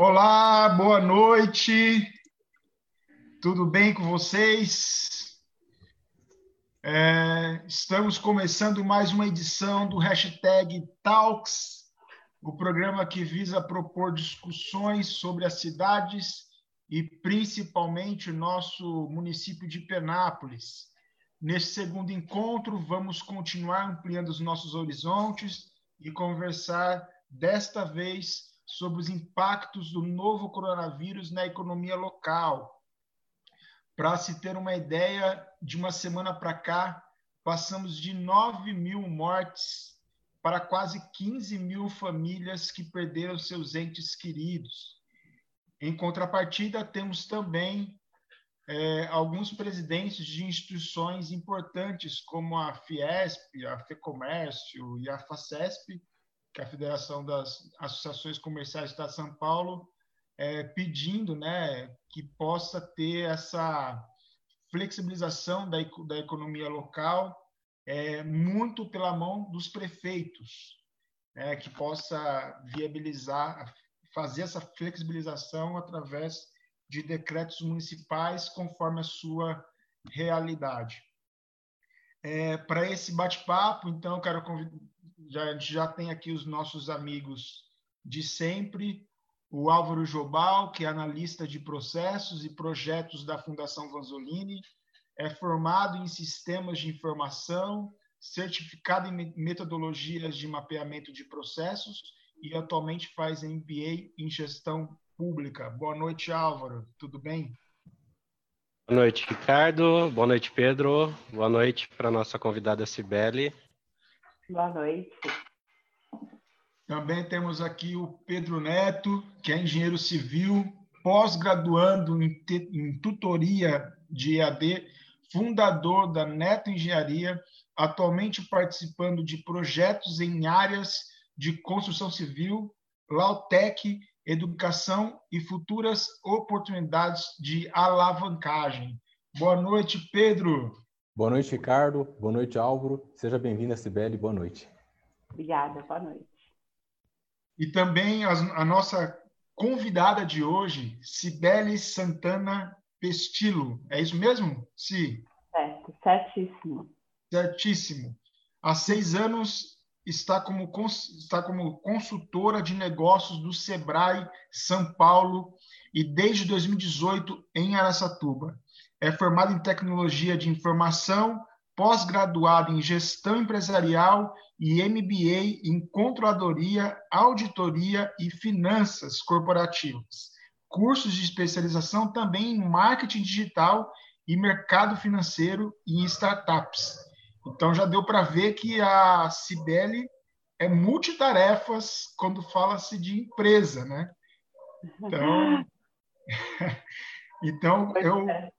Olá, boa noite. Tudo bem com vocês? É, estamos começando mais uma edição do hashtag Talks, o programa que visa propor discussões sobre as cidades e principalmente o nosso município de Penápolis. Neste segundo encontro, vamos continuar ampliando os nossos horizontes e conversar desta vez sobre os impactos do novo coronavírus na economia local. Para se ter uma ideia, de uma semana para cá, passamos de 9 mil mortes para quase 15 mil famílias que perderam seus entes queridos. Em contrapartida, temos também é, alguns presidentes de instituições importantes, como a Fiesp, a FEComércio e a FACESP, que é a Federação das Associações Comerciais de São Paulo, é, pedindo né, que possa ter essa flexibilização da, da economia local, é, muito pela mão dos prefeitos, né, que possa viabilizar fazer essa flexibilização através de decretos municipais conforme a sua realidade. É, Para esse bate-papo, então, quero já, a gente já tem aqui os nossos amigos de sempre, o Álvaro Jobal, que é analista de processos e projetos da Fundação Vanzolini, é formado em sistemas de informação, certificado em metodologias de mapeamento de processos e atualmente faz MBA em gestão pública. Boa noite, Álvaro. Tudo bem? Boa noite, Ricardo. Boa noite, Pedro. Boa noite para a nossa convidada Cibele. Boa noite. Também temos aqui o Pedro Neto, que é engenheiro civil, pós-graduando em, em tutoria de EAD, fundador da Neto Engenharia, atualmente participando de projetos em áreas de construção civil, Lautec, educação e futuras oportunidades de alavancagem. Boa noite, Pedro. Boa noite, Ricardo. Boa noite, Álvaro. Seja bem-vinda, Sibeli. Boa noite. Obrigada, boa noite. E também a, a nossa convidada de hoje, Cibele Santana Pestilo. É isso mesmo? Sim. Certo, certíssimo. Certíssimo. Há seis anos está como, está como consultora de negócios do Sebrae São Paulo e desde 2018 em Aracatuba. É formada em tecnologia de informação, pós-graduada em gestão empresarial e MBA em controladoria, auditoria e finanças corporativas. Cursos de especialização também em marketing digital e mercado financeiro e em startups então já deu para ver que a Cibele é multitarefas quando fala-se de empresa, né? Então, então eu, é.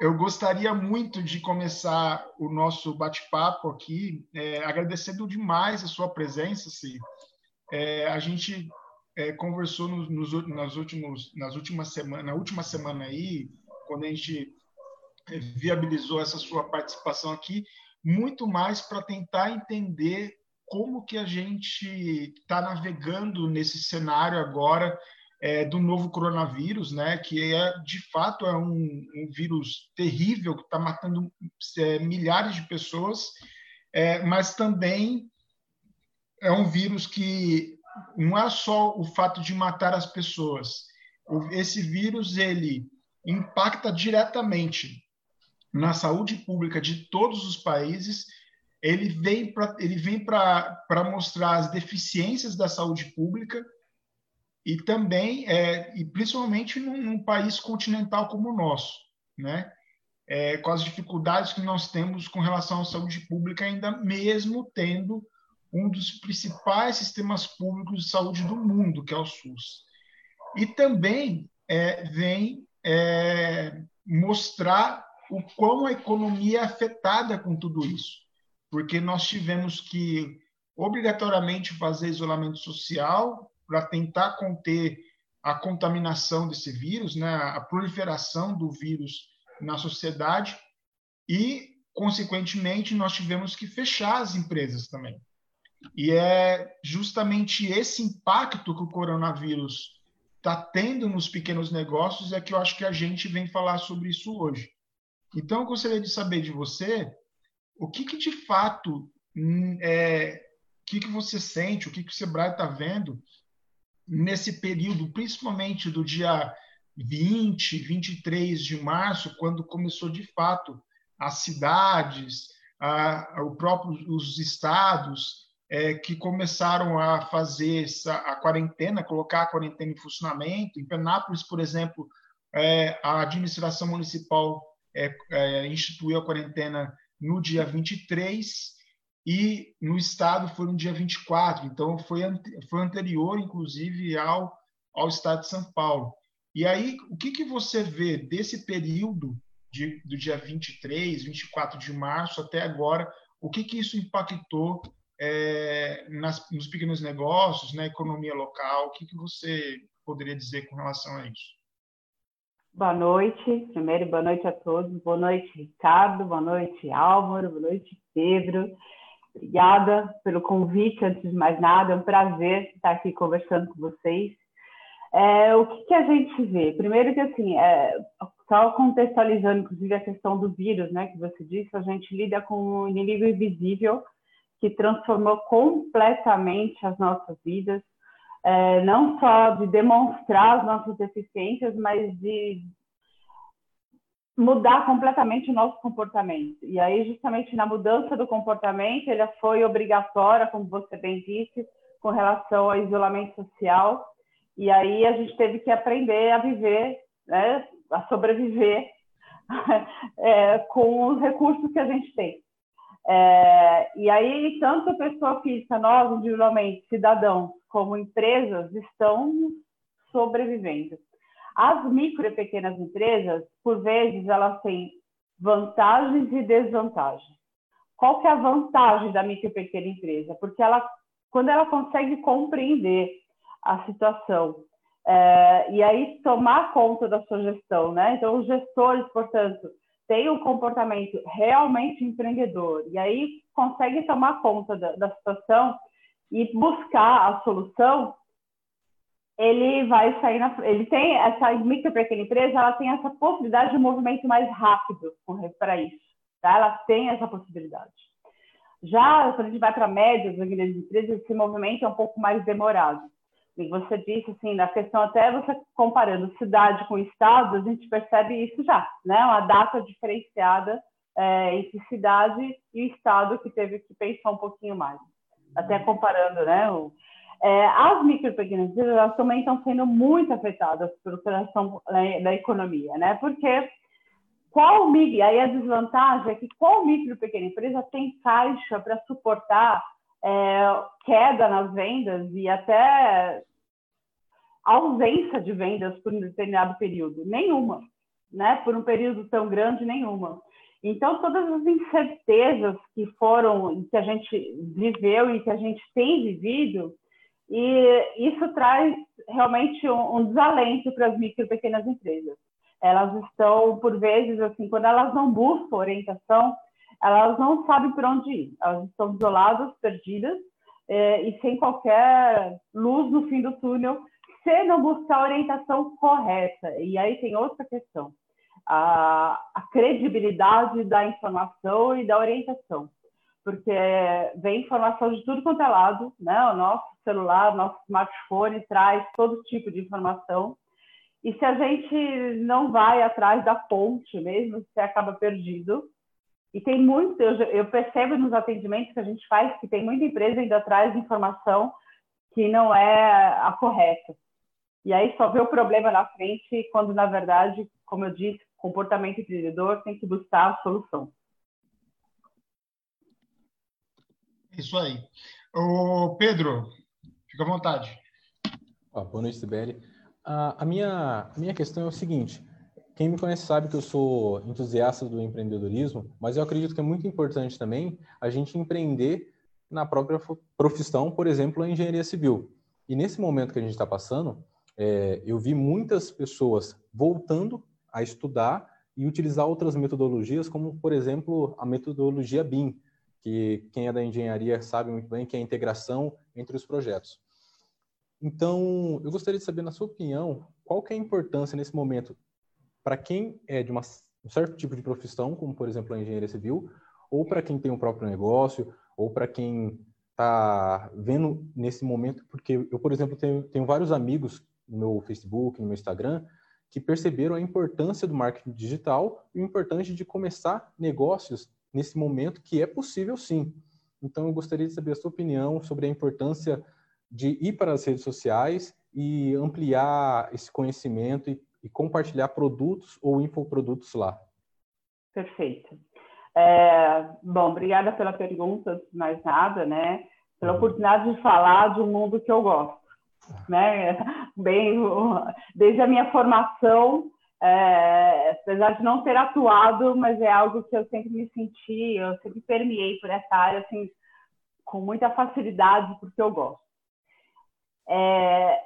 Eu gostaria muito de começar o nosso bate-papo aqui, é, agradecendo demais a sua presença, Ci. É, a gente é, conversou nos, nos, nas, últimos, nas últimas semanas, na última semana aí, quando a gente é, viabilizou essa sua participação aqui, muito mais para tentar entender como que a gente está navegando nesse cenário agora é, do novo coronavírus, né? Que é de fato é um, um vírus terrível que está matando é, milhares de pessoas, é, mas também é um vírus que não é só o fato de matar as pessoas. Esse vírus ele impacta diretamente na saúde pública de todos os países, ele vem para ele vem para mostrar as deficiências da saúde pública e também é, e principalmente num, num, país continental como o nosso, né? É, com as dificuldades que nós temos com relação à saúde pública, ainda mesmo tendo um dos principais sistemas públicos de saúde do mundo, que é o SUS. E também é, vem é, mostrar o quão a economia é afetada com tudo isso, porque nós tivemos que obrigatoriamente fazer isolamento social para tentar conter a contaminação desse vírus, né, a proliferação do vírus na sociedade e, consequentemente, nós tivemos que fechar as empresas também. E é justamente esse impacto que o coronavírus está tendo nos pequenos negócios é que eu acho que a gente vem falar sobre isso hoje. Então, eu gostaria de saber de você o que, que de fato hum, é, o que, que você sente, o que, que o Sebrae está vendo nesse período, principalmente do dia 20, 23 de março, quando começou de fato as cidades, a, o próprio, os estados é, que começaram a fazer essa, a quarentena, colocar a quarentena em funcionamento. Em Penápolis, por exemplo, é, a administração municipal é, é instituiu a quarentena no dia 23 e no estado foi no dia 24, então foi, foi anterior, inclusive, ao, ao estado de São Paulo. E aí, o que, que você vê desse período de, do dia 23, 24 de março até agora? O que, que isso impactou é, nas, nos pequenos negócios, na economia local? O que, que você poderia dizer com relação a isso? Boa noite, primeiro, boa noite a todos. Boa noite, Ricardo. Boa noite, Álvaro. Boa noite, Pedro. Obrigada pelo convite, antes de mais nada. É um prazer estar aqui conversando com vocês. É, o que, que, a gente vê? Primeiro que, assim, é, só contextualizando, inclusive, a questão do vírus, né, que você disse, a gente lida com um inimigo invisível que transformou completamente as nossas vidas, é, não só de demonstrar as nossas deficiências, mas de mudar completamente o nosso comportamento. E aí, justamente na mudança do comportamento, ele foi obrigatória, como você bem disse, com relação ao isolamento social. E aí a gente teve que aprender a viver, né, a sobreviver é, com os recursos que a gente tem. É, e aí, tanto a pessoa física, nós, individualmente, cidadãos, como empresas, estão sobrevivendo. As micro e pequenas empresas, por vezes, elas têm vantagens e desvantagens. Qual que é a vantagem da micro e pequena empresa? Porque ela, quando ela consegue compreender a situação é, e aí tomar conta da sua gestão, né? Então, os gestores, portanto, têm um comportamento realmente empreendedor e aí consegue tomar conta da, da situação e buscar a solução, ele vai sair na ele tem essa micro pequena empresa ela tem essa possibilidade de movimento mais rápido para isso tá? Ela tem essa possibilidade. Já quando a gente vai para médias ou grandes empresas esse movimento é um pouco mais demorado. E você disse assim na questão até você comparando cidade com estado a gente percebe isso já né? Uma data diferenciada é, entre cidade e estado que teve que pensar um pouquinho mais. Até comparando né o, é, as micro e pequenas empresas também estão sendo muito afetadas pela operação né, da economia, né? Porque qual micro, aí a desvantagem é que qual micro e pequena empresa tem caixa para suportar é, queda nas vendas e até ausência de vendas por um determinado período? Nenhuma, né? Por um período tão grande, nenhuma. Então, todas as incertezas que foram, que a gente viveu e que a gente tem vivido, e isso traz realmente um, um desalento para as micro e pequenas empresas. Elas estão, por vezes, assim, quando elas não buscam orientação, elas não sabem para onde ir. Elas estão isoladas, perdidas é, e sem qualquer luz no fim do túnel, se não buscar a orientação correta. E aí tem outra questão: a, a credibilidade da informação e da orientação porque vem informação de tudo quanto é lado, né? O nosso celular, o nosso smartphone traz todo tipo de informação. E se a gente não vai atrás da fonte mesmo, você acaba perdido. E tem muito, eu, eu percebo nos atendimentos que a gente faz que tem muita empresa atrás de informação que não é a correta. E aí só vê o problema na frente, quando na verdade, como eu disse, comportamento empreendedor tem que buscar a solução. Isso aí. O Pedro, fica à vontade. Ah, boa noite, Sibeli. A, a, minha, a minha questão é o seguinte: quem me conhece sabe que eu sou entusiasta do empreendedorismo, mas eu acredito que é muito importante também a gente empreender na própria profissão, por exemplo, a engenharia civil. E nesse momento que a gente está passando, é, eu vi muitas pessoas voltando a estudar e utilizar outras metodologias, como, por exemplo, a metodologia BIM, que quem é da engenharia sabe muito bem que é a integração entre os projetos. Então, eu gostaria de saber, na sua opinião, qual que é a importância nesse momento para quem é de uma, um certo tipo de profissão, como por exemplo a engenharia civil, ou para quem tem um próprio negócio, ou para quem está vendo nesse momento, porque eu, por exemplo, tenho, tenho vários amigos no meu Facebook, no meu Instagram, que perceberam a importância do marketing digital e o importante de começar negócios nesse momento, que é possível sim. Então, eu gostaria de saber a sua opinião sobre a importância de ir para as redes sociais e ampliar esse conhecimento e, e compartilhar produtos ou infoprodutos lá. Perfeito. É, bom, obrigada pela pergunta, mais nada, né? Pela uhum. oportunidade de falar de um mundo que eu gosto, né? Bem, desde a minha formação, é, apesar de não ter atuado, mas é algo que eu sempre me senti, eu sempre permeei por essa área, assim, com muita facilidade, porque eu gosto. É,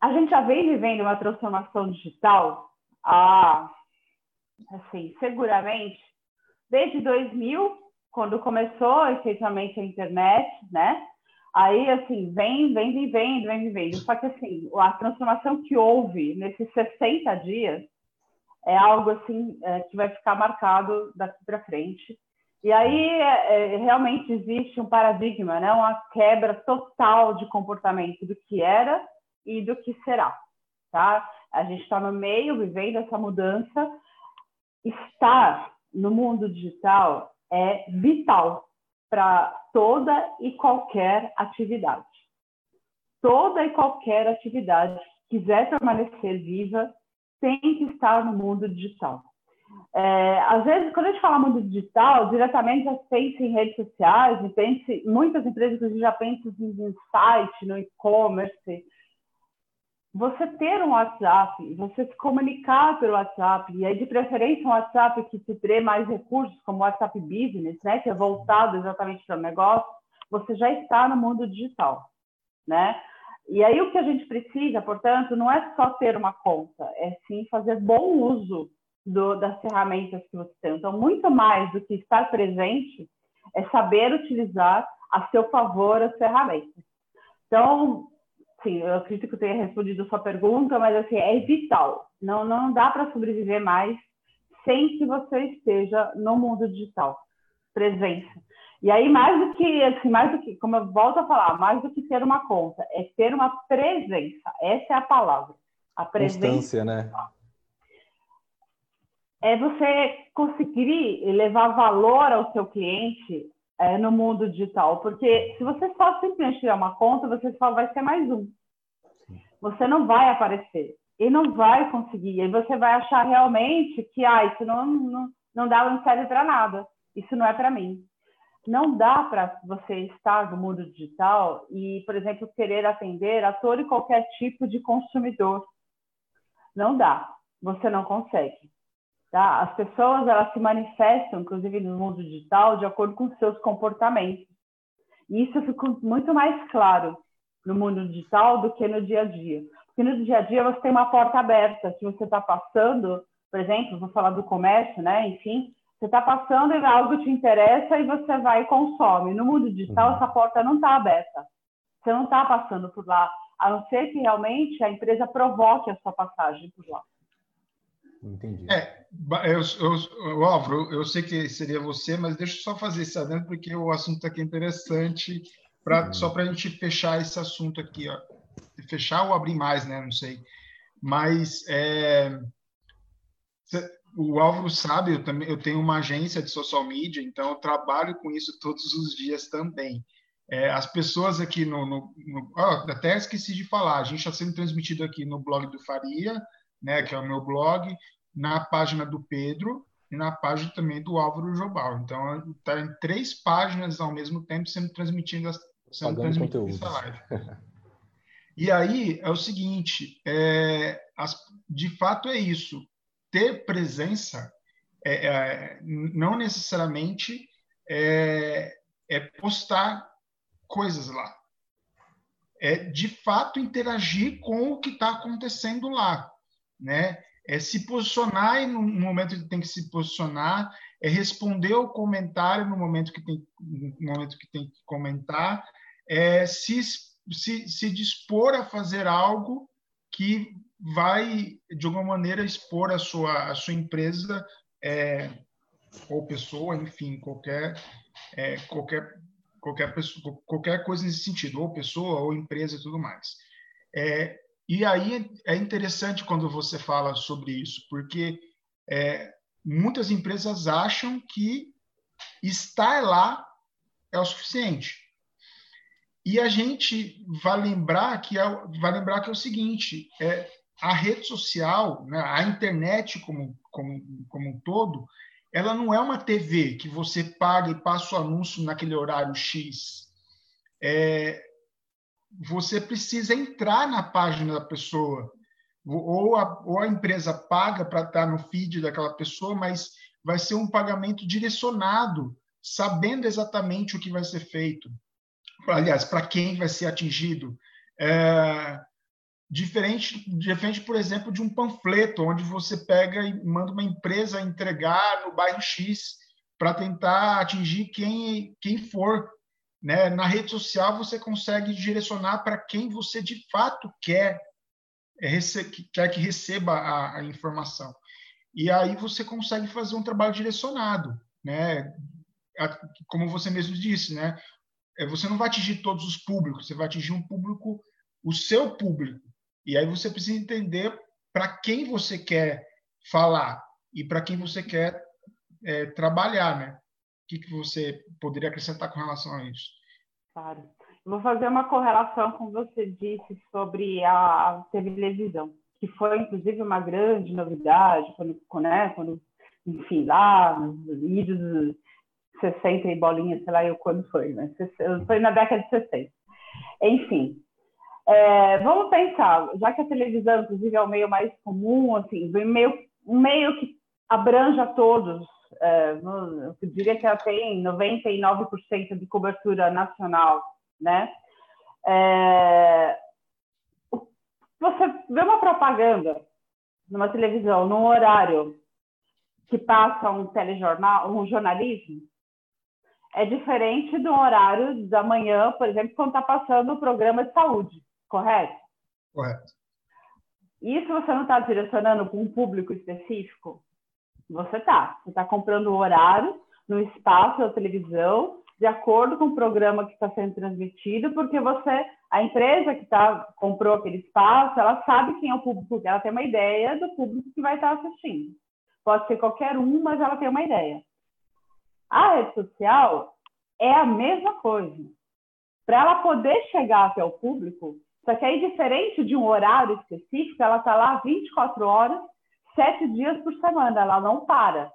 a gente já vem vivendo uma transformação digital há, assim, seguramente, desde 2000, quando começou efetivamente a internet, né? Aí, assim, vem, vem vivendo, vem vivendo. Só que, assim, a transformação que houve nesses 60 dias é algo, assim, é, que vai ficar marcado daqui para frente. E aí, é, é, realmente existe um paradigma, né? Uma quebra total de comportamento do que era e do que será, tá? A gente está no meio, vivendo essa mudança. Estar no mundo digital é vital para toda e qualquer atividade. Toda e qualquer atividade que quiser permanecer viva tem que estar no mundo digital. É, às vezes, quando a gente fala mundo digital, diretamente já pensa em redes sociais, pense, muitas empresas já pensam em site, no e-commerce, você ter um WhatsApp, você se comunicar pelo WhatsApp, e aí de preferência um WhatsApp que te dê mais recursos, como o WhatsApp Business, né, que é voltado exatamente para o negócio, você já está no mundo digital, né? E aí o que a gente precisa, portanto, não é só ter uma conta, é sim fazer bom uso do, das ferramentas que você tem. Então, muito mais do que estar presente é saber utilizar a seu favor as ferramentas. Então, sim, eu acredito que eu tenha respondido a sua pergunta, mas assim, é vital. Não, não dá para sobreviver mais sem que você esteja no mundo digital, presença. E aí, mais do que, assim, mais do que, como eu volto a falar, mais do que ter uma conta, é ter uma presença. Essa é a palavra. A presença. Constância, né? É você conseguir levar valor ao seu cliente é, no mundo digital. Porque se você só simplesmente tirar uma conta, você só vai ser mais um. Você não vai aparecer e não vai conseguir. E você vai achar realmente que ah, isso não, não, não dá, serve para nada. Isso não é para mim. Não dá para você estar no mundo digital e, por exemplo, querer atender a todo e qualquer tipo de consumidor. Não dá. Você não consegue. Tá? As pessoas elas se manifestam, inclusive no mundo digital, de acordo com seus comportamentos. E isso fica muito mais claro no mundo digital do que no dia a dia. Porque no dia a dia você tem uma porta aberta. Se você está passando, por exemplo, vou falar do comércio, né? Enfim, você está passando e algo te interessa e você vai e consome. No mundo digital, uhum. essa porta não está aberta. Você não está passando por lá, a não ser que realmente a empresa provoque a sua passagem por lá. Entendi. É, eu, eu, Álvaro, eu sei que seria você, mas deixa eu só fazer isso adentro, porque o assunto aqui é interessante, pra, uhum. só para a gente fechar esse assunto aqui. Ó. Fechar ou abrir mais, né? Não sei. Mas é, o Álvaro sabe, eu, também, eu tenho uma agência de social media, então eu trabalho com isso todos os dias também. É, as pessoas aqui no, no, no oh, até esqueci de falar, a gente está sendo transmitido aqui no blog do Faria, né, que é o meu blog, na página do Pedro e na página também do Álvaro Jobal. Então, está em três páginas ao mesmo tempo sendo transmitido, sendo transmitido essa live. E aí é o seguinte, é, as, de fato é isso. Ter presença é, é, não necessariamente é, é postar coisas lá. É de fato interagir com o que está acontecendo lá né? É se posicionar no momento que tem que se posicionar, é responder o comentário no momento que tem, no momento que, tem que comentar, é se, se, se dispor a fazer algo que vai, de alguma maneira, expor a sua, a sua empresa é, ou pessoa, enfim, qualquer, é, qualquer, qualquer, pessoa, qualquer coisa nesse sentido, ou pessoa, ou empresa e tudo mais. É, e aí é interessante quando você fala sobre isso, porque é, muitas empresas acham que estar lá é o suficiente. E a gente vai lembrar que é, vai lembrar que é o seguinte: é, a rede social, né, a internet como, como, como um todo, ela não é uma TV que você paga e passa o anúncio naquele horário X. É, você precisa entrar na página da pessoa. Ou a, ou a empresa paga para estar no feed daquela pessoa, mas vai ser um pagamento direcionado, sabendo exatamente o que vai ser feito. Aliás, para quem vai ser atingido. É, Diferente, diferente, por exemplo, de um panfleto, onde você pega e manda uma empresa entregar no bairro X para tentar atingir quem, quem for. Né? Na rede social, você consegue direcionar para quem você de fato quer, é, quer que receba a, a informação. E aí você consegue fazer um trabalho direcionado. Né? Como você mesmo disse, né? É, você não vai atingir todos os públicos, você vai atingir um público, o seu público. E aí você precisa entender para quem você quer falar e para quem você quer é, trabalhar, né? O que, que você poderia acrescentar com relação a isso? Claro. vou fazer uma correlação com o que você disse sobre a televisão, que foi inclusive uma grande novidade quando, né, quando enfim, lá nos idos 60 e bolinha, sei lá eu quando foi, né? Foi na década de 60. Enfim, é, vamos pensar, já que a televisão, inclusive, é o meio mais comum, assim, meio, um meio que abrange a todos, é, eu diria que ela tem 99% de cobertura nacional, né? É, você vê uma propaganda numa televisão, num horário que passa um telejornal, um jornalismo, é diferente do horário da manhã, por exemplo, quando está passando o programa de saúde correto? Correto. Isso você não está direcionando para um público específico? Você está. Você está comprando o horário no espaço da televisão, de acordo com o programa que está sendo transmitido, porque você, a empresa que tá, comprou aquele espaço, ela sabe quem é o público, ela tem uma ideia do público que vai estar assistindo. Pode ser qualquer um, mas ela tem uma ideia. A rede social é a mesma coisa. Para ela poder chegar até o público, só que aí, diferente de um horário específico, ela está lá 24 horas, sete dias por semana, ela não para.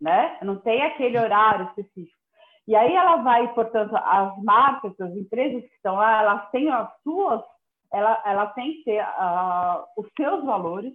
Né? Não tem aquele horário específico. E aí ela vai, portanto, as marcas, as empresas que estão lá, elas têm as suas, ela, ela tem que ter uh, os seus valores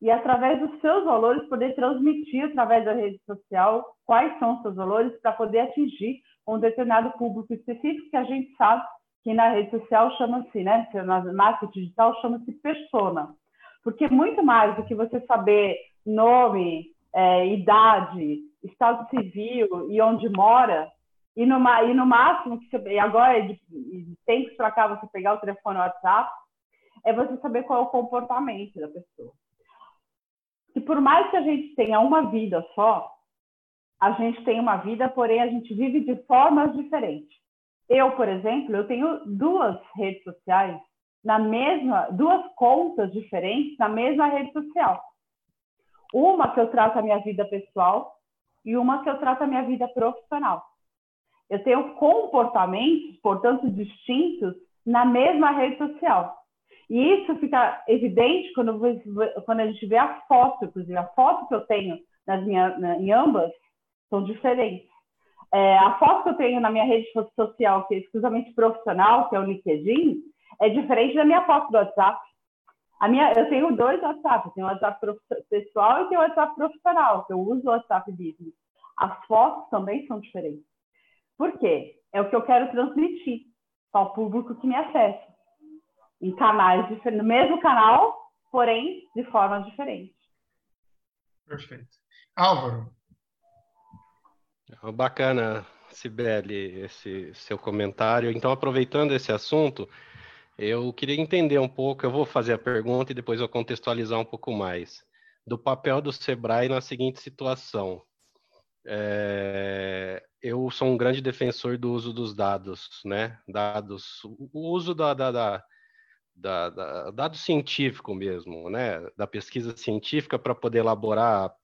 e através dos seus valores poder transmitir através da rede social quais são os seus valores para poder atingir um determinado público específico que a gente sabe que na rede social chama-se, né, na marketing digital chama-se persona. Porque muito mais do que você saber nome, é, idade, estado civil e onde mora, e no, e no máximo, que você, e agora, de, de tempos para cá, você pegar o telefone WhatsApp, é você saber qual é o comportamento da pessoa. E por mais que a gente tenha uma vida só, a gente tem uma vida, porém a gente vive de formas diferentes. Eu, por exemplo, eu tenho duas redes sociais na mesma, duas contas diferentes na mesma rede social. Uma que eu trato a minha vida pessoal e uma que eu trato a minha vida profissional. Eu tenho comportamentos, portanto, distintos na mesma rede social. E isso fica evidente quando, quando a gente vê a foto, inclusive a foto que eu tenho nas minhas, em ambas são diferentes. É, a foto que eu tenho na minha rede social, que é exclusivamente profissional, que é o LinkedIn, é diferente da minha foto do WhatsApp. A minha, eu tenho dois WhatsApp, eu tenho o WhatsApp pessoal e tenho o WhatsApp profissional, que eu uso o WhatsApp Business. As fotos também são diferentes. Por quê? É o que eu quero transmitir para o público que me acessa. Em canais diferentes, no mesmo canal, porém de formas diferentes. Perfeito. Álvaro, Bacana Sibeli, esse seu comentário. Então, aproveitando esse assunto, eu queria entender um pouco, eu vou fazer a pergunta e depois eu contextualizar um pouco mais, do papel do Sebrae na seguinte situação. É, eu sou um grande defensor do uso dos dados, né? Dados, o uso da, da, da, da, da dado científico mesmo, né? Da pesquisa científica para poder elaborar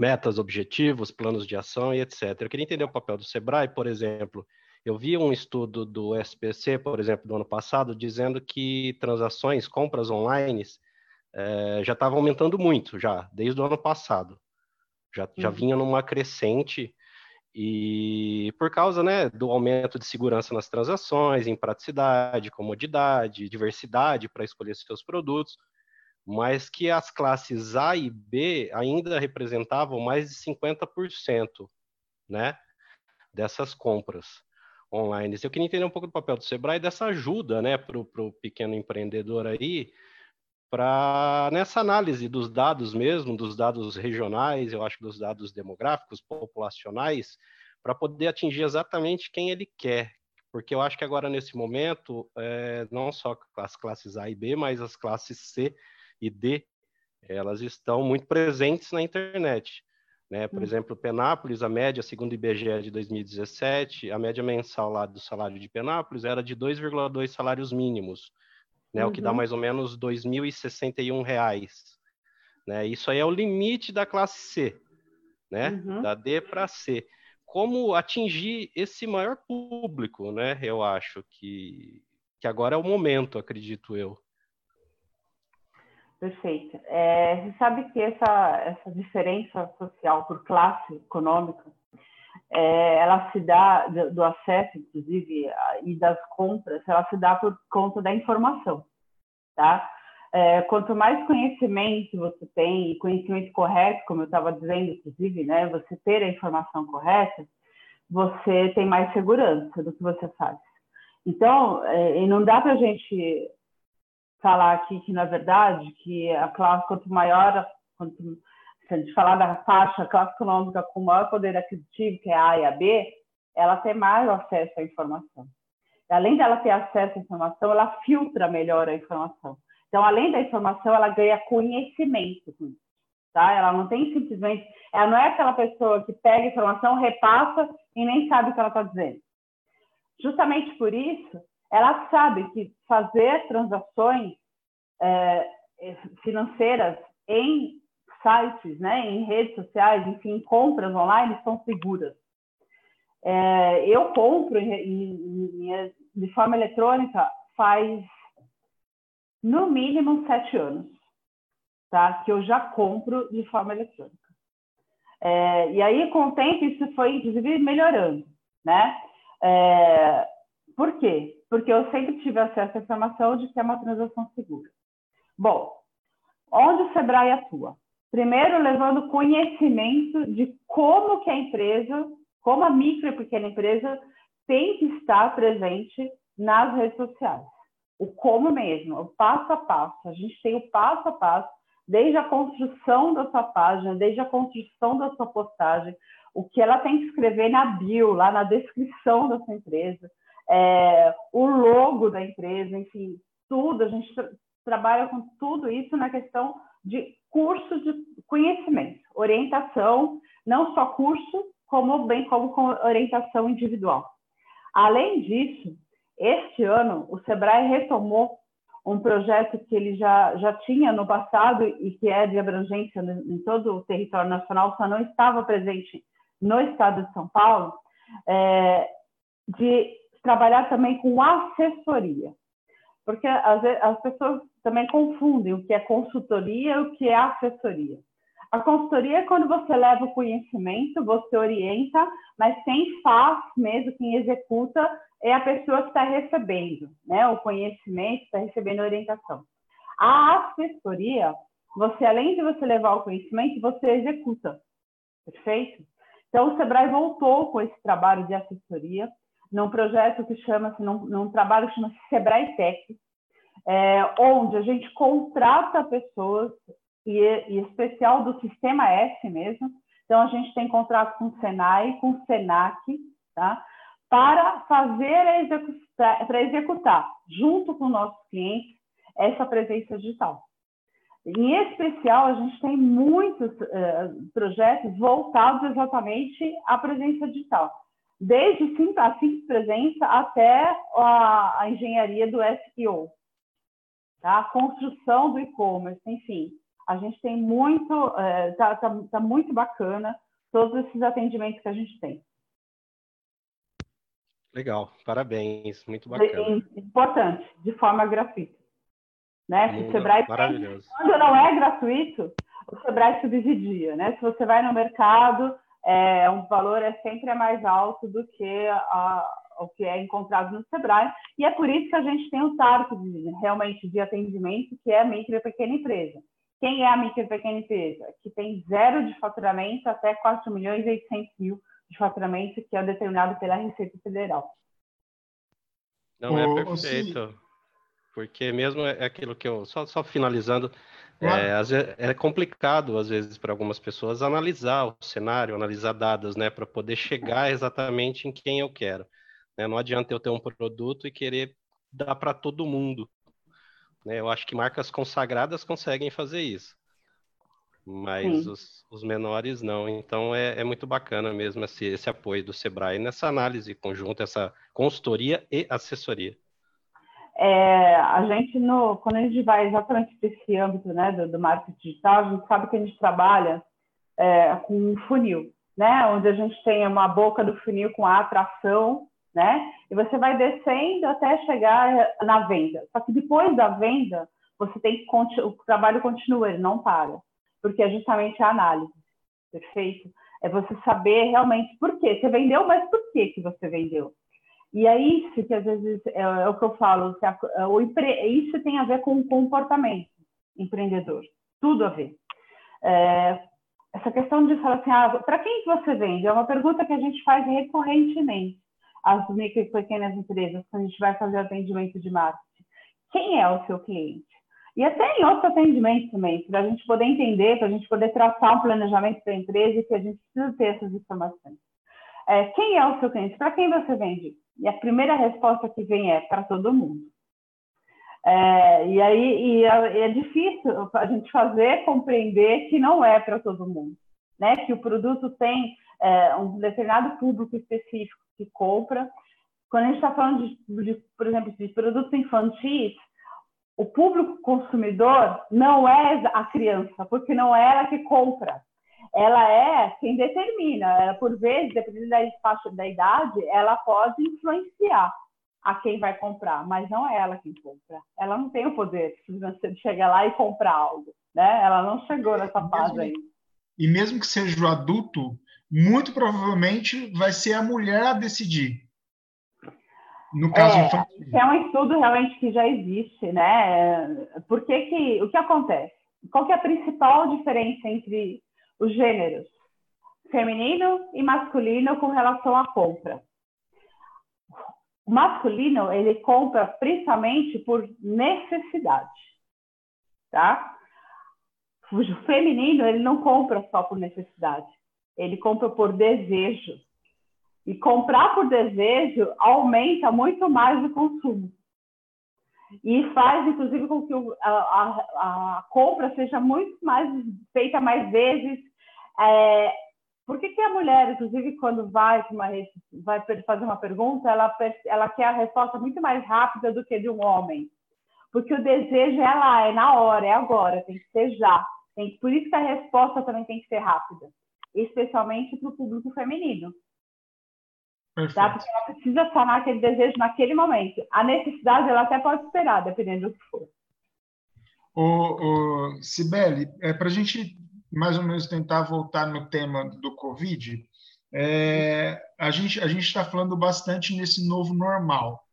metas, objetivos, planos de ação e etc. Eu queria entender o papel do Sebrae, por exemplo. Eu vi um estudo do SPC, por exemplo, do ano passado, dizendo que transações, compras online, é, já estavam aumentando muito, já, desde o ano passado. Já, já uhum. vinha numa crescente e por causa né, do aumento de segurança nas transações, em praticidade, comodidade, diversidade para escolher seus produtos, mas que as classes A e B ainda representavam mais de 50% né, dessas compras online. Eu queria entender um pouco do papel do Sebrae dessa ajuda né, para o pequeno empreendedor aí, para nessa análise dos dados mesmo, dos dados regionais, eu acho dos dados demográficos, populacionais, para poder atingir exatamente quem ele quer. Porque eu acho que agora, nesse momento, é, não só as classes A e B, mas as classes C e D, elas estão muito presentes na internet. Né? Por hum. exemplo, Penápolis, a média, segundo o IBGE de 2017, a média mensal lá do salário de Penápolis era de 2,2 salários mínimos né? Uhum. O que dá uhum. mais ou menos R$ 2.061. Né? Isso aí é o limite da classe C, né? Uhum. Da D para C. Como atingir esse maior público, né? Eu acho que, que agora é o momento, acredito eu. Perfeito. É, você sabe que essa, essa diferença social por classe econômica é, ela se dá do, do, acesso, inclusive, e das compras, ela se dá por conta da informação, tá? É, quanto mais conhecimento você tem, conhecimento correto, como eu estava dizendo, inclusive, né, você ter a informação correta, você tem mais segurança do que você faz. Então, é, e não dá para a gente falar aqui que, na verdade, que a classe, quanto maior, quanto se a gente falar da faixa classe econômica com maior poder aquisitivo, que é a A e a B, ela tem mais acesso à informação. Além dela ter acesso à informação, ela filtra melhor a informação. Então, além da informação, ela ganha conhecimento com isso. Tá? Ela não tem simplesmente, ela não é aquela pessoa que pega informação, repassa e nem sabe o que ela está dizendo. Justamente por isso, ela sabe que fazer transações é, financeiras em sites, né, em redes sociais, enfim, compras online são seguras. É, eu compro em, em, em, de forma eletrônica faz no mínimo sete anos, tá? Que eu já compro de forma eletrônica. É, e aí, com o tempo, isso foi inclusive melhorando, né? É, por quê? Porque eu sempre tive acesso à informação de que é uma transação segura. Bom, onde o Sebrae atua? Primeiro, levando conhecimento de como que a empresa, como a micro e pequena empresa tem que estar presente nas redes sociais. O como mesmo, o passo a passo. A gente tem o passo a passo, desde a construção da sua página, desde a construção da sua postagem, o que ela tem que escrever na bio, lá na descrição da sua empresa, é, o logo da empresa, enfim, tudo. A gente tra trabalha com tudo isso na questão de curso de conhecimento, orientação, não só curso, como bem como com orientação individual. Além disso, este ano o Sebrae retomou um projeto que ele já, já tinha no passado e que é de abrangência em todo o território nacional, só não estava presente no estado de São Paulo, é, de trabalhar também com assessoria. Porque as, as pessoas também confundem o que é consultoria e o que é assessoria. A consultoria é quando você leva o conhecimento, você orienta, mas quem faz mesmo, quem executa, é a pessoa que está recebendo né, o conhecimento, está recebendo a orientação. A assessoria, você, além de você levar o conhecimento, você executa. Perfeito? Então, o Sebrae voltou com esse trabalho de assessoria num projeto que chama-se, num, num trabalho que chama-se Sebrae Tech, é, onde a gente contrata pessoas, e, e especial do Sistema S mesmo, Então, a gente tem contrato com o Senai, com o Senac, tá? para fazer para executar, junto com nossos clientes, essa presença digital. Em especial, a gente tem muitos uh, projetos voltados exatamente à presença digital, desde a simples presença até a, a engenharia do SEO, tá? a construção do e-commerce, enfim. A gente tem muito, está uh, tá, tá muito bacana todos esses atendimentos que a gente tem. Legal, parabéns, muito bacana. Importante, de forma gratuita. Né? o Sebrae maravilhoso. quando não é gratuito, o Sebrae subsidia, né? Se você vai no mercado, é, um valor é sempre mais alto do que a, o que é encontrado no Sebrae, e é por isso que a gente tem o TARP de, realmente de atendimento, que é a micro e pequena empresa. Quem é a micro e pequena empresa? Que tem zero de faturamento até 4 milhões e 800 mil de faturamento que é determinado pela Receita Federal. Não, é perfeito. Porque mesmo é aquilo que eu. Só, só finalizando, é, é, complicado, às vezes, para algumas pessoas analisar o cenário, analisar dados, né, para poder chegar exatamente em quem eu quero. Né? Não adianta eu ter um produto e querer dar para todo mundo. Né? Eu acho que marcas consagradas conseguem fazer isso mas os, os, menores não. Então é, é muito bacana mesmo esse, esse, apoio do Sebrae nessa análise conjunta, essa consultoria e assessoria. É, a gente, no, quando a gente vai exatamente para esse âmbito né, do, do, marketing digital, a gente sabe que a gente trabalha é, com um funil, né, onde a gente tem uma boca do funil com a atração, né, e você vai descendo até chegar na venda. Só que depois da venda, você tem que o trabalho continua, ele não para porque é justamente a análise, perfeito? É você saber realmente por quê. Você vendeu, mas por que, que você vendeu? E é isso que às vezes é, é o que eu falo, que a, é, o empre, isso tem a ver com o comportamento empreendedor, tudo a ver. É, essa questão de falar assim, ah, para quem que você vende? É uma pergunta que a gente faz recorrentemente às micro e pequenas empresas, quando a gente vai fazer atendimento de marketing. Quem é o seu cliente? E até em outros atendimentos também, para a gente poder entender, para a gente poder traçar um planejamento para a empresa e que a gente precisa ter essas informações. É, quem é o seu cliente? Para quem você vende? E a primeira resposta que vem é para todo mundo. É, e aí e é, é, difícil a gente fazer compreender que não é para todo mundo, né? Que o produto tem é, um determinado público específico que compra. Quando a gente está falando de, de, por exemplo, de produtos infantis, o público consumidor não é a criança, porque não é ela que compra. Ela é quem determina. Ela, por vezes, dependendo da faixa da idade, ela pode influenciar a quem vai comprar, mas não é ela quem compra. Ela não tem o poder de chegar lá e comprar algo, né? Ela não chegou nessa fase aí. E mesmo que seja o adulto, muito provavelmente vai ser a mulher a decidir. No caso é, infantil. É um estudo realmente que já existe, né? Por que que, o que acontece? Qual que é a principal diferença entre os gêneros feminino e masculino com relação à compra? O masculino, ele compra principalmente por necessidade, tá? O feminino, ele não compra só por necessidade, ele compra por desejo. E comprar por desejo aumenta muito mais o consumo. E faz, inclusive, com que a, a, a compra seja muito mais feita mais vezes. É, por que, que a mulher, inclusive, quando vai, uma, vai fazer uma pergunta, ela, ela quer a resposta muito mais rápida do que de um homem? Porque o desejo é lá, é na hora, é agora, tem que ser já. Tem, por isso que a resposta também tem que ser rápida, especialmente para o público feminino. Tá? Porque ela precisa sanar aquele desejo naquele momento. A necessidade, ela até pode esperar, dependendo do que for. O, o Sibeli, é, para a gente mais ou menos tentar voltar no tema do Covid, é, a gente a gente está falando bastante nesse novo normal,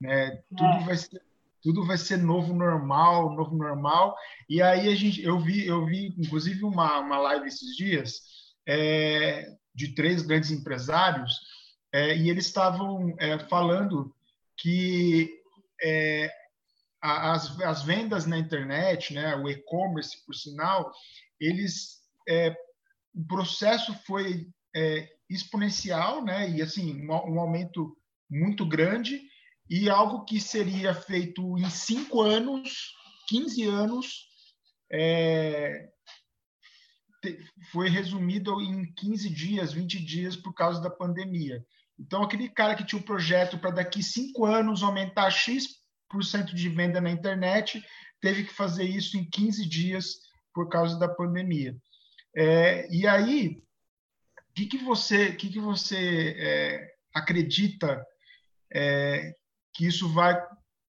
né? Tudo é. vai ser tudo vai ser novo normal, novo normal. E aí a gente eu vi eu vi inclusive uma uma live esses dias é, de três grandes empresários é, e eles estavam é, falando que é, as, as vendas na internet, né, o e-commerce, por sinal, eles é, o processo foi é, exponencial, né? E assim um, um, aumento muito grande e algo que seria feito em cinco anos, 15 anos, é, foi resumido em 15 dias, 20 dias por causa da pandemia. Então, aquele cara que tinha um projeto para daqui cinco anos aumentar X% de venda na internet, teve que fazer isso em 15 dias por causa da pandemia. É, e aí, o que, que você, que que você é, acredita é, que isso vai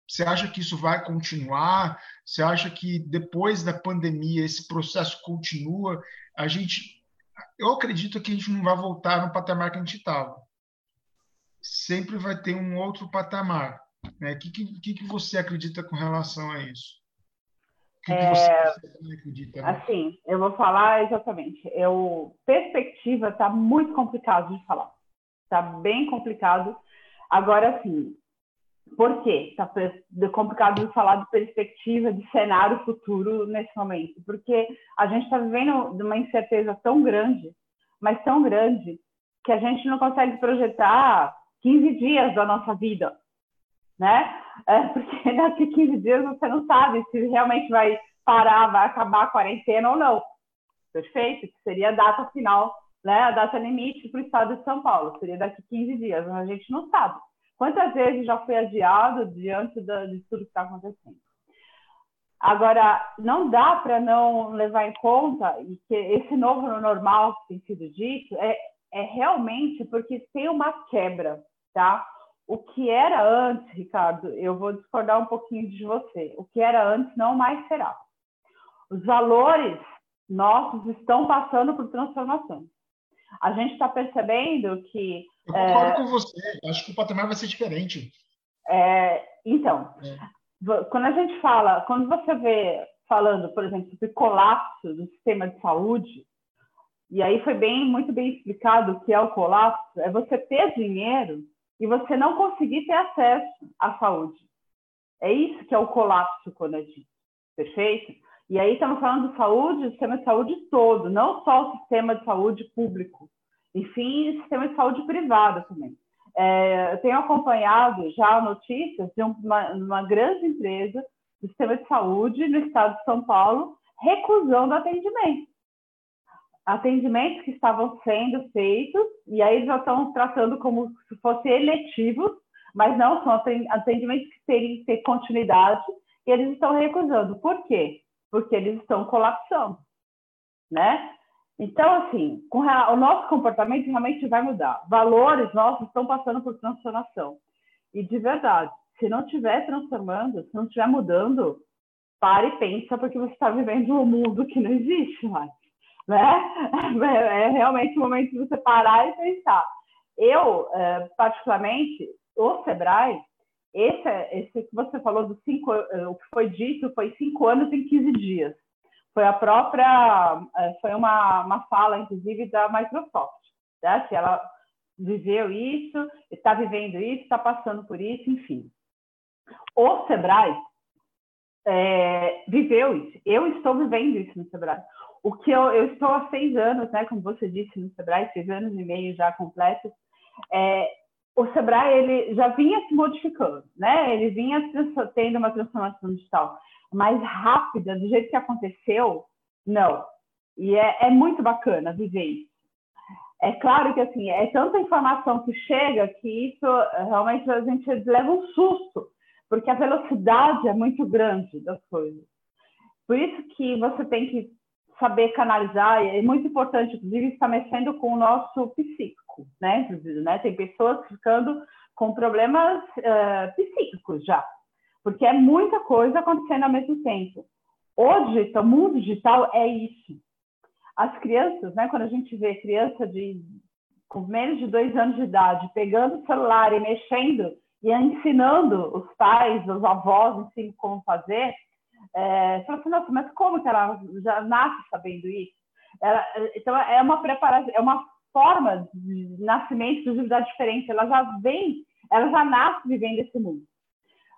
você acha que isso vai continuar? Você acha que depois da pandemia esse processo continua? A gente, eu acredito que a gente não vai voltar no patamar que a gente estava. Sempre vai ter um outro patamar. Né? O que, que, que você acredita com relação a isso? Que, é, que você acredita? Né? Assim, eu vou falar exatamente. Eu, perspectiva está muito complicado de falar. Está bem complicado. Agora, sim, por quê? Tá complicado de falar de perspectiva, de cenário futuro nesse momento, porque a gente está vivendo uma incerteza tão grande, mas tão grande, que a gente não consegue projetar 15 dias da nossa vida, né? É porque daqui 15 dias você não sabe se realmente vai parar, vai acabar a quarentena ou não. Perfeito? Que seria a data final, né? A data limite para o estado de São Paulo. Seria daqui 15 dias, mas a gente não sabe. Quantas vezes já foi adiado diante de tudo que está acontecendo? Agora, não dá para não levar em conta que esse novo normal que tem sido dito é, é realmente porque tem uma quebra, tá? O que era antes, Ricardo, eu vou discordar um pouquinho de você. O que era antes não mais será. Os valores nossos estão passando por transformação. A gente está percebendo que eu concordo é, com você. Acho que o patamar vai ser diferente. É, então, é. quando a gente fala, quando você vê falando, por exemplo, sobre colapso do sistema de saúde, e aí foi bem, muito bem explicado o que é o colapso, é você ter dinheiro e você não conseguir ter acesso à saúde. É isso que é o colapso quando perfeito? E aí estamos falando de saúde, sistema de saúde todo, não só o sistema de saúde público, enfim, sistema de saúde privado também. É, eu tenho acompanhado já notícias de uma, uma grande empresa do sistema de saúde no estado de São Paulo recusando atendimento. Atendimentos que estavam sendo feitos, e aí já estão tratando como se fossem eletivos, mas não são atendimentos que teriam que ter continuidade, e eles estão recusando. Por quê? Porque eles estão colapsando, né? Então, assim, o nosso comportamento realmente vai mudar. Valores nossos estão passando por transformação. E, de verdade, se não estiver transformando, se não estiver mudando, pare e pensa, porque você está vivendo um mundo que não existe mais. Né? É realmente o momento de você parar e pensar. Eu, é, particularmente, o Sebrae, esse, esse que você falou dos cinco, é, o que foi dito foi cinco anos em 15 dias foi a própria, é, foi uma, uma fala, inclusive, da Microsoft, né? que ela viveu isso, está vivendo isso, está passando por isso, enfim. O Sebrae é, viveu isso. Eu estou vivendo isso no Sebrae. O que eu, eu estou há seis anos, né, como você disse, no Sebrae, seis anos e meio já completos, é, o Sebrae ele já vinha se modificando, né? Ele vinha tendo uma transformação digital mais rápida, do jeito que aconteceu, não. E é, é muito bacana viver isso. É claro que assim é tanta informação que chega que isso realmente a gente leva um susto, porque a velocidade é muito grande das coisas. Por isso que você tem que saber canalizar, é muito importante, inclusive, estar mexendo com o nosso psíquico, né? Né? Tem pessoas ficando com problemas uh, psíquicos já, porque é muita coisa acontecendo ao mesmo tempo. Digital, o mundo digital é isso. As crianças, né, quando a gente vê criança de com menos de dois anos de idade pegando o celular e mexendo e ensinando os pais, os avós, enfim, como fazer, é, fala assim, nossa, mas como que ela já nasce sabendo isso? Ela, então, é uma preparação, é uma forma de nascimento, de vida diferente. Ela já vem, ela já nasce vivendo esse mundo.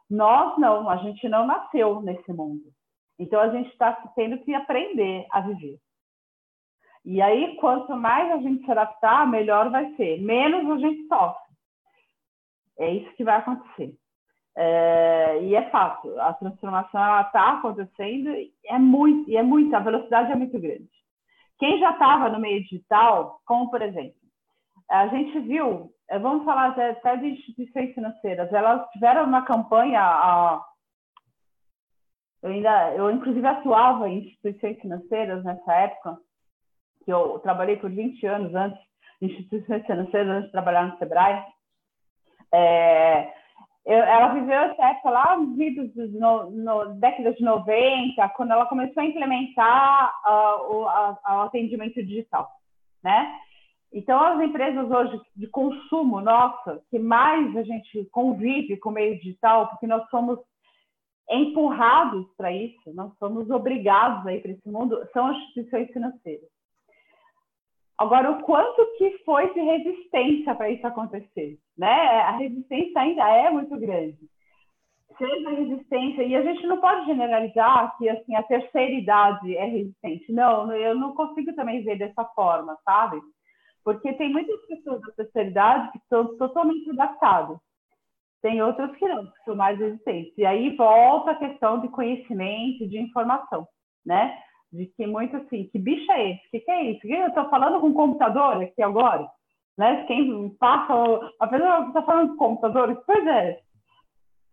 Nós não, a gente não nasceu nesse mundo. Então a gente está tendo que aprender a viver. E aí, quanto mais a gente se adaptar, melhor vai ser. Menos a gente sofre. É isso que vai acontecer. É, e é fácil. A transformação está acontecendo é muito, e é muito, a velocidade é muito grande. Quem já estava no meio digital, como por exemplo, a gente viu, eh, vamos falar até de instituições financeiras, elas tiveram uma campanha, a, eu ainda, eu inclusive atuava em instituições financeiras nessa época, que eu trabalhei por 20 anos antes instituições financeiras, antes de trabalhar no Sebrae. É, eu, ela viveu essa época lá no, no, década de 90, quando ela começou a implementar uh, o, a, o atendimento digital, né? Então, as empresas hoje de consumo, nossa, que mais a gente convive com o meio digital, porque nós somos empurrados para isso, nós somos obrigados a ir para esse mundo, são as instituições financeiras. Agora, o quanto que foi de resistência para isso acontecer, né? A resistência ainda é muito grande. Seja resistência, e a gente não pode generalizar que assim a terceira idade é resistente. Não, eu não consigo também ver dessa forma, sabe? Porque tem muitas pessoas da terceira idade que são totalmente adaptadas. Tem outras que não, que são mais resistentes. E aí volta a questão de conhecimento, de informação, né? De que muito assim, que bicho é esse? O que, que é isso? Eu estou falando com um computador aqui agora? Né? Quem passa, a pessoa está falando com computador? Pois é.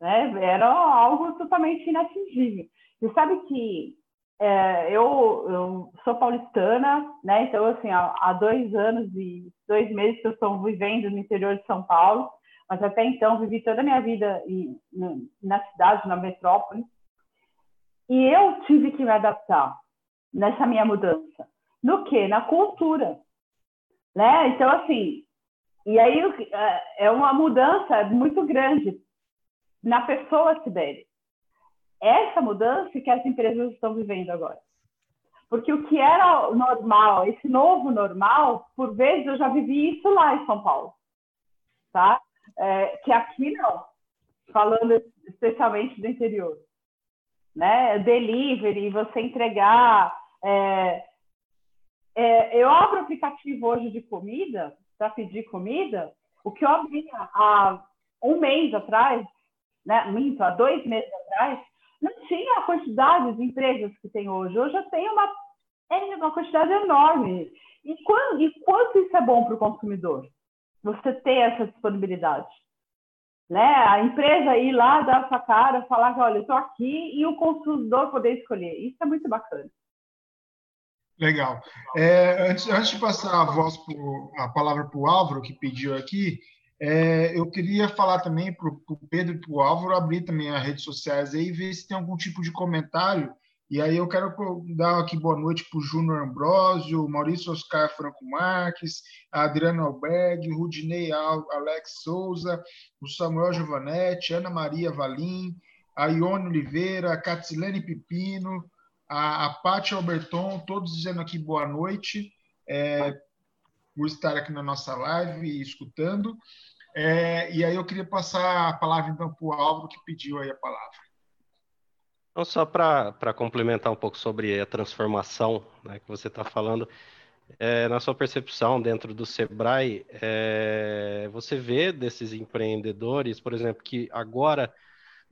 Né? Era algo totalmente inatingível. Você sabe que é, eu, eu, sou paulistana, né? Então, assim, há, há, dois anos e dois meses que eu estou vivendo no interior de São Paulo, mas até então vivi toda a minha vida em, na cidade, na metrópole. E eu tive que me adaptar nessa minha mudança. No que? Na cultura. Né? Então, assim, e aí é, é uma mudança muito grande na pessoa, Sibeli essa mudança que as empresas estão vivendo agora. Porque o que era normal, esse novo normal, por vezes eu já vivi isso lá em São Paulo, tá? É, que aqui não, falando especialmente do interior, né? Delivery, você entregar. É, é, eu abro aplicativo hoje de comida para pedir comida. O que eu abri há um mês atrás, né? Minto, há dois meses atrás, não tinha a quantidade de empresas que tem hoje. Hoje já tem uma, é uma quantidade enorme. E, quando, e quanto isso é bom para o consumidor? Você ter essa disponibilidade. Né? A empresa ir lá, dar essa cara, falar que, olha, eu estou aqui, e o consumidor poder escolher. Isso é muito bacana. Legal. É, antes, antes de passar a voz pro, a palavra para o Álvaro, que pediu aqui, é, eu queria falar também para o Pedro e para o Álvaro abrir também as redes sociais aí e ver se tem algum tipo de comentário. E aí eu quero dar aqui boa noite para o Júnior Ambrosio, Maurício Oscar Franco Marques, a Adriana Alberg, Rudinei Alex Souza, o Samuel Giovanetti, Ana Maria Valim, a Ione Oliveira, a Catilene Pipino, a, a Paty Alberton, todos dizendo aqui boa noite, é, por estar aqui na nossa live e escutando. É, e aí eu queria passar a palavra então para o Álvaro, que pediu aí a palavra. Então, só para complementar um pouco sobre a transformação né, que você está falando, é, na sua percepção dentro do Sebrae, é, você vê desses empreendedores, por exemplo, que agora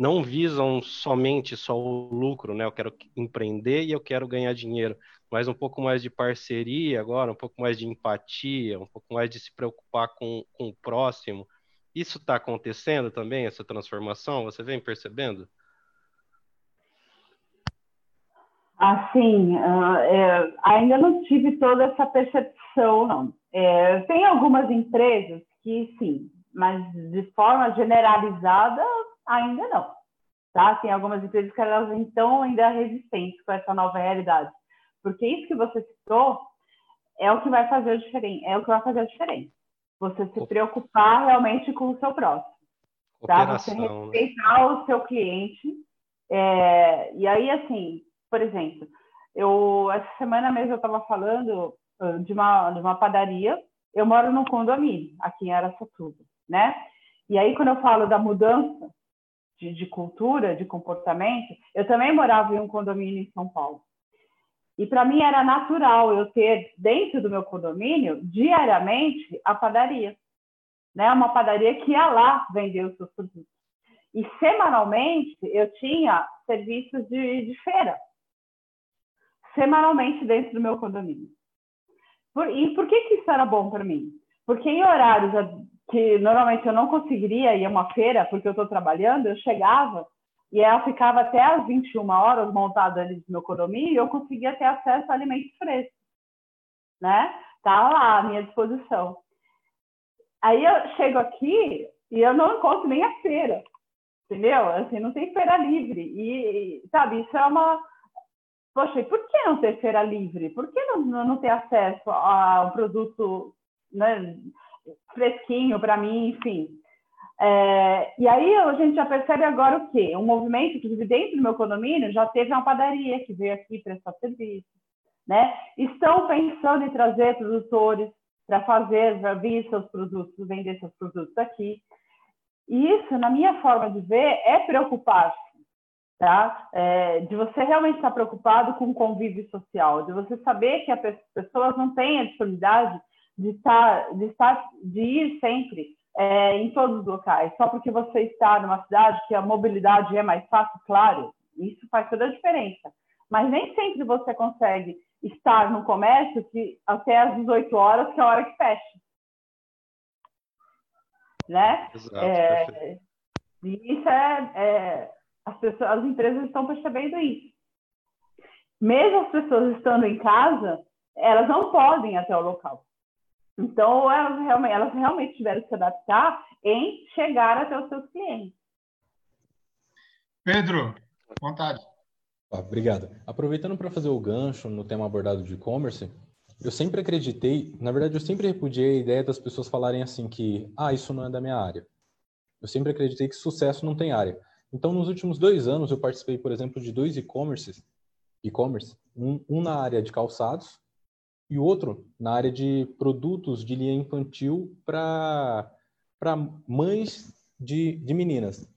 não visam somente só o lucro, né? Eu quero empreender e eu quero ganhar dinheiro, mas um pouco mais de parceria agora, um pouco mais de empatia, um pouco mais de se preocupar com, com o próximo. Isso está acontecendo também, essa transformação? Você vem percebendo? Assim, uh, é, ainda não tive toda essa percepção, não. É, tem algumas empresas que sim, mas de forma generalizada Ainda não. Tá? Tem algumas empresas que elas estão ainda resistentes com essa nova realidade. Porque isso que você citou é o que vai fazer a diferença, é o que vai fazer a diferença. Você se preocupar realmente com o seu próximo. Tá? Você né? respeitar né? o seu cliente. É... e aí, assim, por exemplo, eu essa semana mesmo eu estava falando de uma, de uma padaria. Eu moro num condomínio aqui em Aracatuba, né? E aí, quando eu falo da mudança de, de cultura, de comportamento, eu também morava em um condomínio em São Paulo. E para mim era natural eu ter dentro do meu condomínio, diariamente, a padaria. Né? Uma padaria que ia lá vender os seus produtos. E semanalmente eu tinha serviços de, de feira. Semanalmente dentro do meu condomínio. Por, e por que, que isso era bom para mim? Porque em horários que normalmente eu não conseguiria ir a uma feira porque eu estou trabalhando, eu chegava e ela ficava até às 21 horas montada ali no meu condomínio e eu conseguia ter acesso a alimentos frescos, né? Tá lá à minha disposição. Aí eu chego aqui e eu não encontro nem a feira, entendeu? Assim, não tem feira livre. E, sabe, isso é uma. Poxa, e por que não ter feira livre? Por que não, não ter acesso a um produto né, fresquinho para mim, enfim? É, e aí a gente já percebe agora o quê? Um movimento, inclusive dentro do meu condomínio, já teve uma padaria que veio aqui prestar serviço. Né? Estão pensando em trazer produtores para fazer, para vir seus produtos, vender seus produtos aqui. E isso, na minha forma de ver, é preocupar-se. Tá? É, de você realmente estar preocupado com o convívio social, de você saber que as pessoas não têm a disponibilidade de estar, de estar, de ir sempre é, em todos os locais. Só porque você está numa cidade que a mobilidade é mais fácil, claro, isso faz toda a diferença. Mas nem sempre você consegue estar no comércio que até às 18 horas, que é a hora que fecha. Né? Exato, é, e isso é, é as, pessoas, as empresas estão percebendo isso. Mesmo as pessoas estando em casa, elas não podem ir até o local. Então, elas realmente, elas realmente tiveram que se adaptar em chegar até os seus clientes. Pedro, vontade. Ah, obrigado. Aproveitando para fazer o gancho no tema abordado de e-commerce, eu sempre acreditei, na verdade, eu sempre repudiei a ideia das pessoas falarem assim que, ah, isso não é da minha área. Eu sempre acreditei que sucesso não tem área. Então, nos últimos dois anos, eu participei, por exemplo, de dois e-commerces, e-commerce, um, um na área de calçados e outro na área de produtos de linha infantil para mães de, de meninas.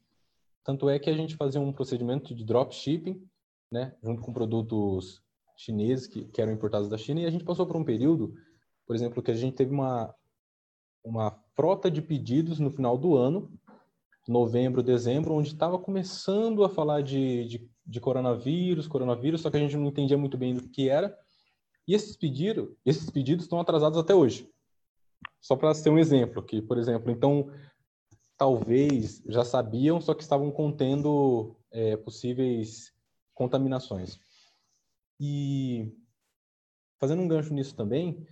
Tanto é que a gente fazia um procedimento de dropshipping, né, junto com produtos chineses que, que eram importados da China, e a gente passou por um período, por exemplo, que a gente teve uma, uma frota de pedidos no final do ano, novembro, dezembro, onde estava começando a falar de, de, de, coronavírus, coronavírus, só que a gente não entendia muito bem do que era. E esses esses pedidos estão atrasados até hoje. Só para ser um exemplo, que, por exemplo, então, talvez já sabiam, só que estavam contendo é, possíveis contaminações. E fazendo um gancho nisso também,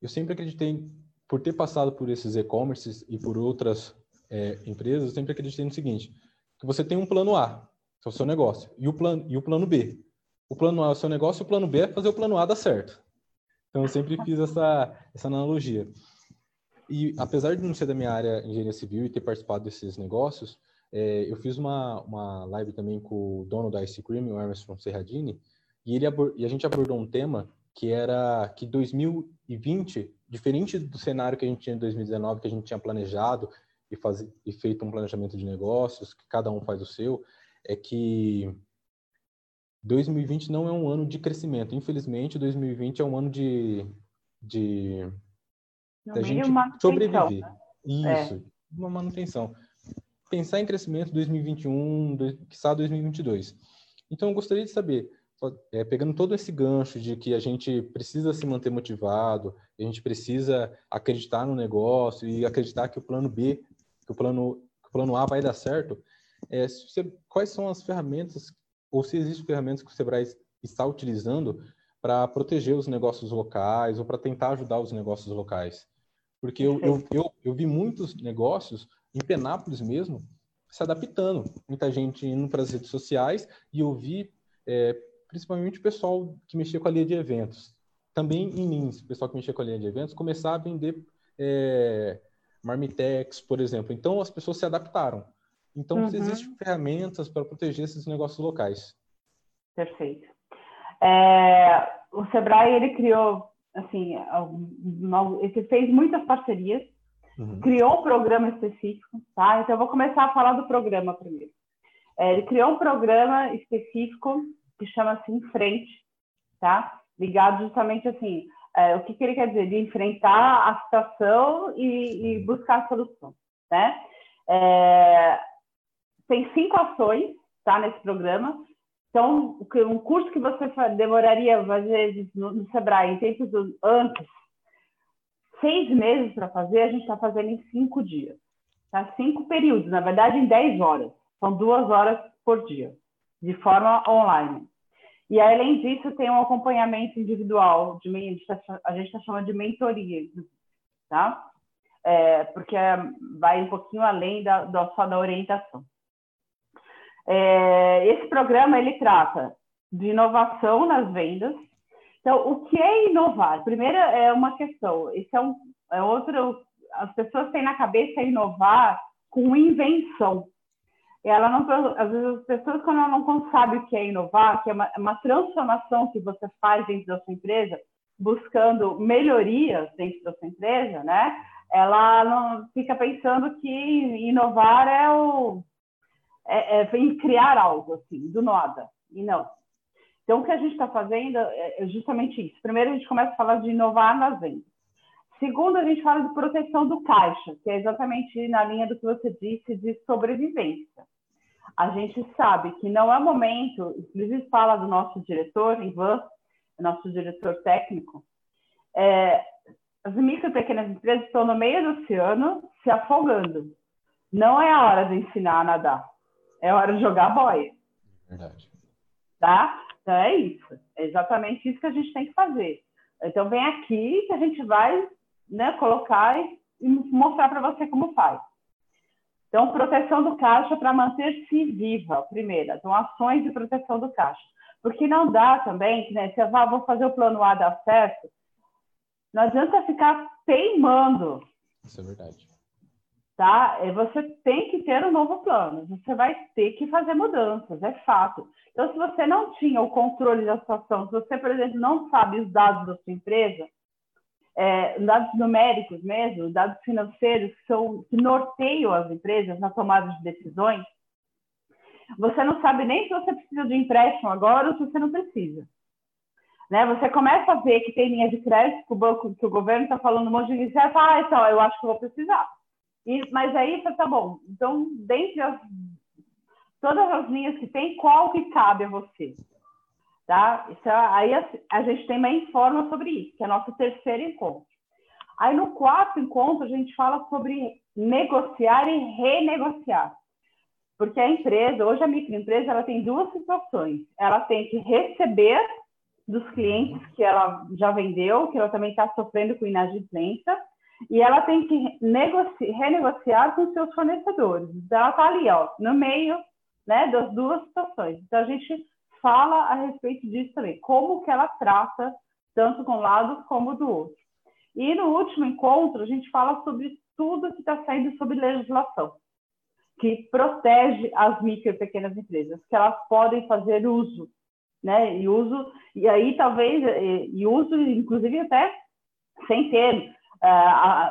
eu sempre acreditei, por ter passado por esses e-commerces e por outras é, empresas, eu sempre acreditei no seguinte, que você tem um plano A, que é o seu negócio, e o plano, e o plano B, o plano A é o seu negócio, o plano B é fazer o plano A dar certo. Então, eu sempre fiz essa, essa analogia. E, apesar de não ser da minha área engenharia civil e ter participado desses negócios, é, eu fiz uma, uma live também com o dono da Ice Cream, o Emerson Serradini, e, ele e a gente abordou um tema que era que 2020, diferente do cenário que a gente tinha em 2019, que a gente tinha planejado e, faz, e feito um planejamento de negócios, que cada um faz o seu, é que 2020 não é um ano de crescimento. Infelizmente, 2020 é um ano de, de da gente sobreviver. Né? Isso, é. uma manutenção. Pensar em crescimento 2021, quiçá 2022. Então, eu gostaria de saber, é, pegando todo esse gancho de que a gente precisa se manter motivado, a gente precisa acreditar no negócio e acreditar que o plano B, que o plano, que o plano A vai dar certo, é, você, quais são as ferramentas ou se existem ferramentas que o Sebrae está utilizando para proteger os negócios locais ou para tentar ajudar os negócios locais. Porque eu, eu, eu, eu, vi muitos negócios, em Penápolis mesmo, se adaptando. Muita gente indo para as redes sociais e eu vi é, principalmente o pessoal que mexia com a linha de eventos. Também em Lins, o pessoal que mexia com a linha de eventos, começar a vender é, marmitex, por exemplo. Então, as pessoas se adaptaram. Então, uhum. existem ferramentas para proteger esses negócios locais. Perfeito. É, o Sebrae, ele criou, assim, ele fez muitas parcerias, uhum. criou um programa específico, tá? Então, eu vou começar a falar do programa primeiro. É, ele criou um programa específico que chama-se Em Frente, tá? ligado justamente assim, é, o que, que, ele quer dizer? De enfrentar a situação e, e buscar a solução, né? É, tem cinco ações, tá, nesse programa. Então, um curso que você demoraria, às vezes, no, no Sebrae, em tempos antes, seis meses para fazer, a gente está fazendo em cinco dias. Tá? Cinco períodos, na verdade, em dez horas. São duas horas por dia, de forma online. E além disso, tem um acompanhamento individual, de, a gente está tá chamando de mentoria, tá? É, porque vai um pouquinho além da, da só da orientação. É, esse programa ele trata de inovação nas vendas. Então, o que é inovar? Primeiro é uma questão. Esse é um é outro. As pessoas têm na cabeça inovar com invenção ela não, às vezes as pessoas quando não sabem o que é inovar, que é uma, uma, transformação que você faz dentro da sua empresa, buscando melhorias dentro da sua empresa, né? Ela não fica pensando que inovar é o é, é criar algo assim do nada e não. Então o que a gente está fazendo é, é justamente isso. Primeiro a gente começa a falar de inovar nas vendas. Segundo, a gente fala de proteção do caixa, que é exatamente na linha do que você disse de sobrevivência a gente sabe que não é momento, inclusive fala do nosso diretor, Ivan, nosso diretor técnico, é, as micro e pequenas empresas estão no meio do oceano se afogando. Não é a hora de ensinar a nadar, é a hora de jogar boia. Verdade. Tá? Então é isso. É exatamente isso que a gente tem que fazer. Então vem aqui que a gente vai né, colocar e mostrar para você como faz. Então, proteção do caixa para manter-se viva, primeira. Então, ações de proteção do caixa. Porque não dá também, né? Se eu vou fazer o plano A dar certo, não adianta ficar teimando. Isso é verdade. Tá? Você tem que ter um novo plano. Você vai ter que fazer mudanças, é fato. Então, se você não tinha o controle da situação, se você, por exemplo, não sabe os dados da sua empresa, é, dados numéricos mesmo, dados financeiros que, são, que norteiam as empresas na tomada de decisões, você não sabe nem se você precisa de empréstimo agora ou se você não precisa. Né? Você começa a ver que tem linha de crédito que o banco, que o governo está falando um monte de fala, ah, então, eu acho que vou precisar. E, mas aí tá bom. Então, dentre as, todas as linhas que tem, qual que cabe a você? Tá? Isso, é, aí a, a, gente tem uma informa sobre isso, que é nosso terceiro encontro. Aí no quarto encontro a gente fala sobre negociar e renegociar. Porque a empresa, hoje a microempresa, ela tem duas situações. Ela tem que receber dos clientes que ela já vendeu, que ela também está sofrendo com inadimplência, e ela tem que renegociar com seus fornecedores. Então, ela está ali, ó, no meio né, das duas situações. Então, a gente fala a respeito disso também, como que ela trata tanto com um lado como do outro. E no último encontro, a gente fala sobre tudo que está saindo sobre legislação, que protege as micro e pequenas empresas, que elas podem fazer uso, né? E uso, e aí talvez, e uso, inclusive até sem ter uh,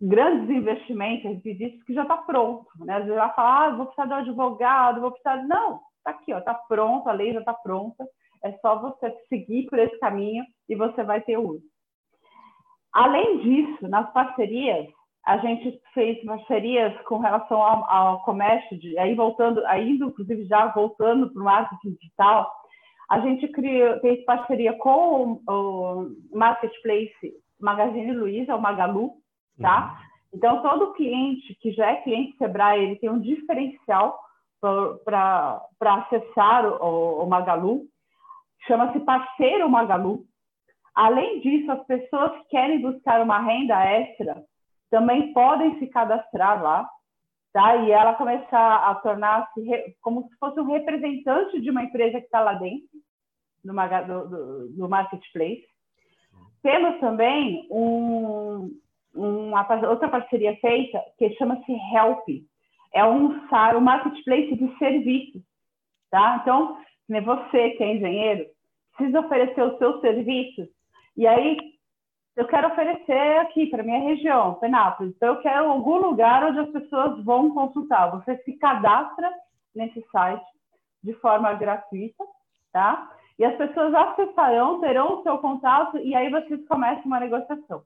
grandes investimentos, gente diz que já está pronto, né? Às vezes ela fala, ah, vou precisar de um advogado, vou precisar. Não, Está aqui, está pronto, a lei já está pronta. É só você seguir por esse caminho e você vai ter uso. Além disso, nas parcerias, a gente fez parcerias com relação ao, ao comércio, de, aí voltando, ainda inclusive já voltando para o marketing digital, a gente criou, fez parceria com o, o Marketplace Magazine Luiza, o Magalu, tá? Uhum. Então, todo cliente que já é cliente Sebrae, ele tem um diferencial para acessar o, o Magalu, chama-se Parceiro Magalu. Além disso, as pessoas que querem buscar uma renda extra também podem se cadastrar lá, tá? E ela começar a tornar-se como se fosse um representante de uma empresa que está lá dentro, no, do, do, marketplace. Temos também um, uma outra parceria feita que chama-se Help, é um, um marketplace de serviços, tá? Então, você que é engenheiro, precisa oferecer os seus serviços, e aí eu quero oferecer aqui para minha região, Penápolis, então eu quero algum lugar onde as pessoas vão consultar. Você se cadastra nesse site de forma gratuita, tá? E as pessoas acessarão, terão o seu contato e aí vocês começam uma negociação.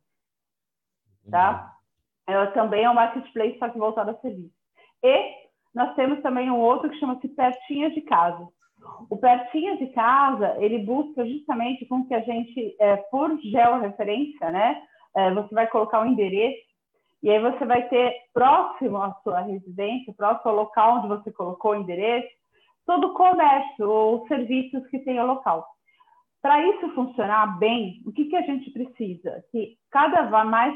Tá? Ela também é um marketplace, só que voltado a serviço. E nós temos também um outro que chama-se Pertinha de Casa. O Pertinha de Casa, ele busca justamente com que a gente, é, por georreferência, né? É, você vai colocar o um endereço e aí você vai ter próximo à sua residência, próximo ao local onde você colocou o endereço, todo o comércio ou serviços que o local. Para isso funcionar bem, o que, que a gente precisa? Que cada, mais,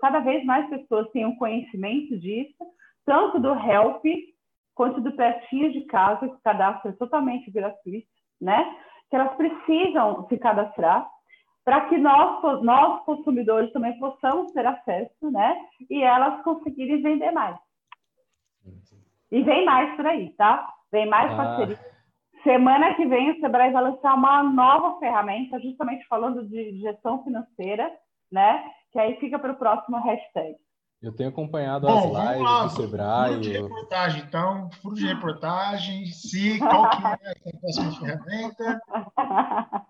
cada vez mais pessoas tenham conhecimento disso, tanto do Help quanto do Pertinho de Casa, que o cadastro é totalmente gratuito, né? Que elas precisam se cadastrar para que nós, nós, consumidores, também possamos ter acesso, né? E elas conseguirem vender mais. E vem mais por aí, tá? Vem mais ah. parceria. Semana que vem o Sebrae vai lançar uma nova ferramenta, justamente falando de gestão financeira, né? Que aí fica para o próximo hashtag. Eu tenho acompanhado Bom, as lives lá, do Sebrae. Furo de reportagem, então, furo de reportagem, se qual que é a próxima ferramenta?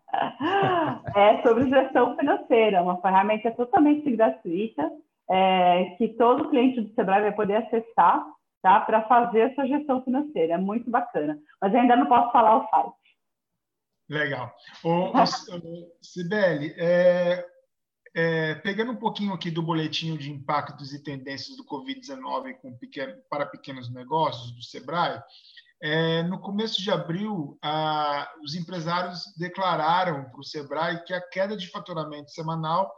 É sobre gestão financeira, uma ferramenta totalmente gratuita, é, que todo cliente do Sebrae vai poder acessar tá? para fazer essa gestão financeira. É muito bacana. Mas ainda não posso falar o site. Legal. Ô, Sibeli, é, é, pegando um pouquinho aqui do boletim de impactos e tendências do Covid-19 pequeno, para pequenos negócios do Sebrae, é, no começo de abril, os empresários declararam para o Sebrae que a queda de faturamento semanal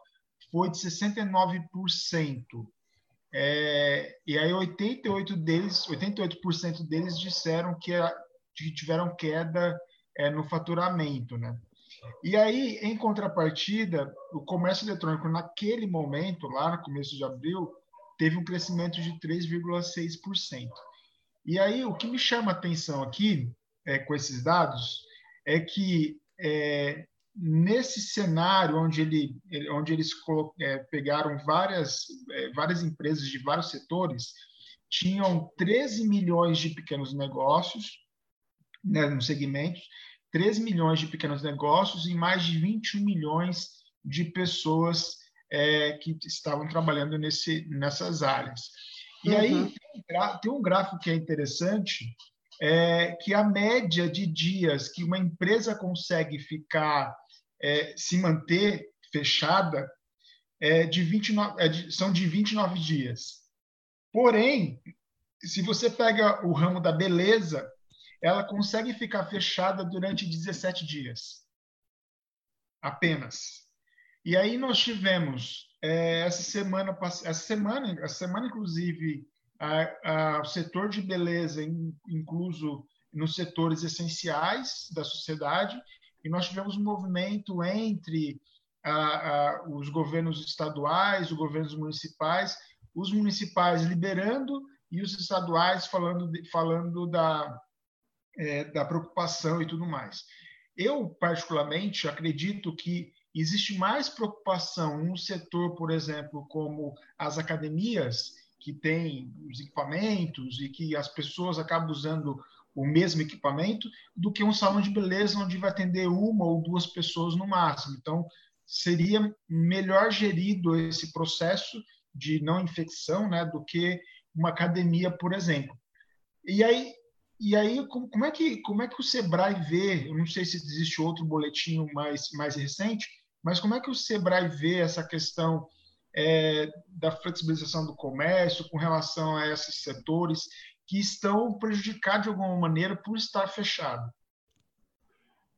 foi de 69%. É, e aí 88 deles, 88% deles disseram que, que tiveram queda é, no faturamento, né? E aí, em contrapartida, o comércio eletrônico naquele momento, lá no começo de abril, teve um crescimento de 3,6%. E aí, o que me chama a atenção aqui, é, com esses dados, é que é, nesse cenário onde, ele, onde eles é, pegaram várias, é, várias empresas de vários setores, tinham 13 milhões de pequenos negócios né, no segmento, 13 milhões de pequenos negócios e mais de 21 milhões de pessoas é, que estavam trabalhando nesse, nessas áreas. E uhum. aí tem um gráfico que é interessante, é, que a média de dias que uma empresa consegue ficar, é, se manter fechada, é de 29, é de, são de 29 dias. Porém, se você pega o ramo da beleza, ela consegue ficar fechada durante 17 dias. Apenas. E aí nós tivemos é, essa semana, essa semana, essa semana inclusive, o setor de beleza in, incluso nos setores essenciais da sociedade, e nós tivemos um movimento entre a, os governos estaduais, os governos municipais, os municipais liberando e os estaduais falando, de, falando da, é, da preocupação e tudo mais. Eu, particularmente, acredito que existe mais preocupação no setor, por exemplo, como as academias, que têm os equipamentos e que as pessoas acabam usando o mesmo equipamento, do que um salão de beleza onde vai atender uma ou duas pessoas no máximo. Então, seria melhor gerido esse processo de não infecção, né, do que uma academia, por exemplo. E aí, e aí, como é que como é que o Sebrae vê? Eu não sei se existe outro boletim mais mais recente, mas como é que o Sebrae vê essa questão é, da flexibilização do comércio com relação a esses setores que estão prejudicados de alguma maneira por estar fechado?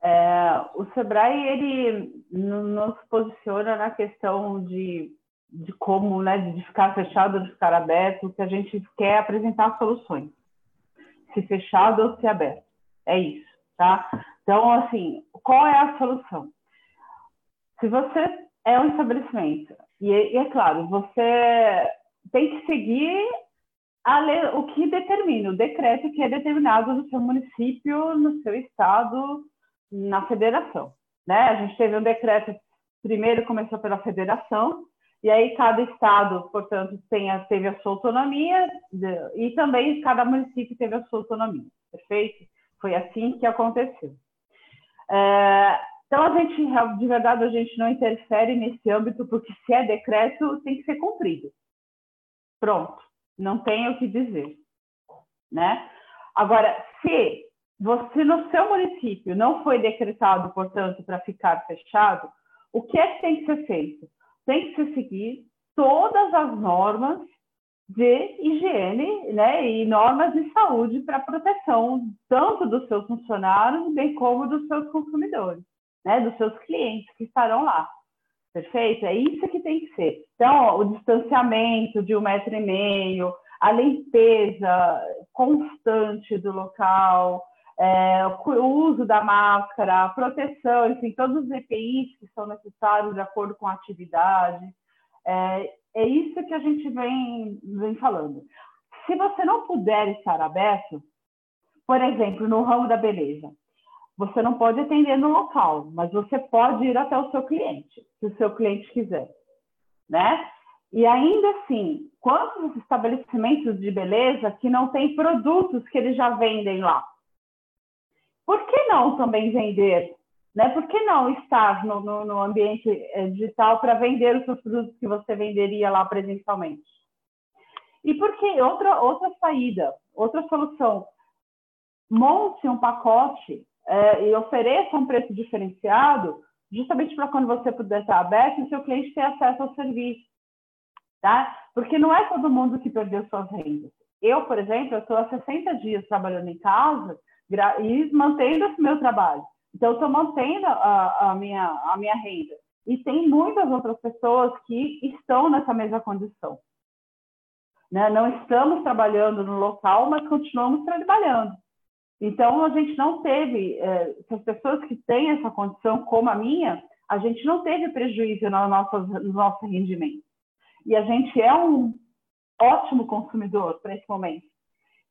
É, o Sebrae ele nos posiciona na questão de, de como, né, de ficar fechado, ou de ficar aberto, que a gente quer apresentar soluções se fechado ou se aberto. É isso, tá? Então, assim, qual é a solução? Se você é um estabelecimento, e, e é claro, você tem que seguir lei, o que determina, o decreto que é determinado no seu município, no seu estado, na federação. Né? A gente teve um decreto, primeiro começou pela federação, e aí cada estado, portanto, a, teve a sua autonomia e também cada município teve a sua autonomia, perfeito? Foi assim que aconteceu. É, então, a gente, de verdade, a gente não interfere nesse âmbito, porque se é decreto, tem que ser cumprido. Pronto, não tem o que dizer. Né? Agora, se você no seu município não foi decretado, portanto, para ficar fechado, o que é que tem que ser feito? Tem que se seguir todas as normas de higiene né, e normas de saúde para proteção tanto dos seus funcionários, bem como dos seus consumidores, né, dos seus clientes que estarão lá. Perfeito? É isso que tem que ser. Então, o distanciamento de um metro e meio, a limpeza constante do local, é, o uso da máscara, a proteção, enfim, todos os EPIs que são necessários de acordo com a atividade. É, é isso que a gente vem, vem falando. Se você não puder estar aberto, por exemplo, no ramo da beleza, você não pode atender no local, mas você pode ir até o seu cliente, se o seu cliente quiser, né? E ainda assim, quantos estabelecimentos de beleza que não têm produtos que eles já vendem lá? Por que não também vender né? Por que não estar no, no, no ambiente eh, digital para vender os seus produtos que você venderia lá presencialmente? E por que outra, outra saída, outra solução? Monte um pacote é, e ofereça um preço diferenciado, justamente para quando você puder estar aberto e seu cliente ter acesso ao serviço. Tá? Porque não é todo mundo que perdeu suas rendas. Eu, por exemplo, estou há 60 dias trabalhando em casa e mantendo esse meu trabalho. Então, estou mantendo a, a, minha, a minha renda. E tem muitas outras pessoas que estão nessa mesma condição. Né? Não estamos trabalhando no local, mas continuamos trabalhando. Então, a gente não teve, é, as pessoas que têm essa condição, como a minha, a gente não teve prejuízo no nosso, no nosso rendimento. E a gente é um ótimo consumidor para esse momento.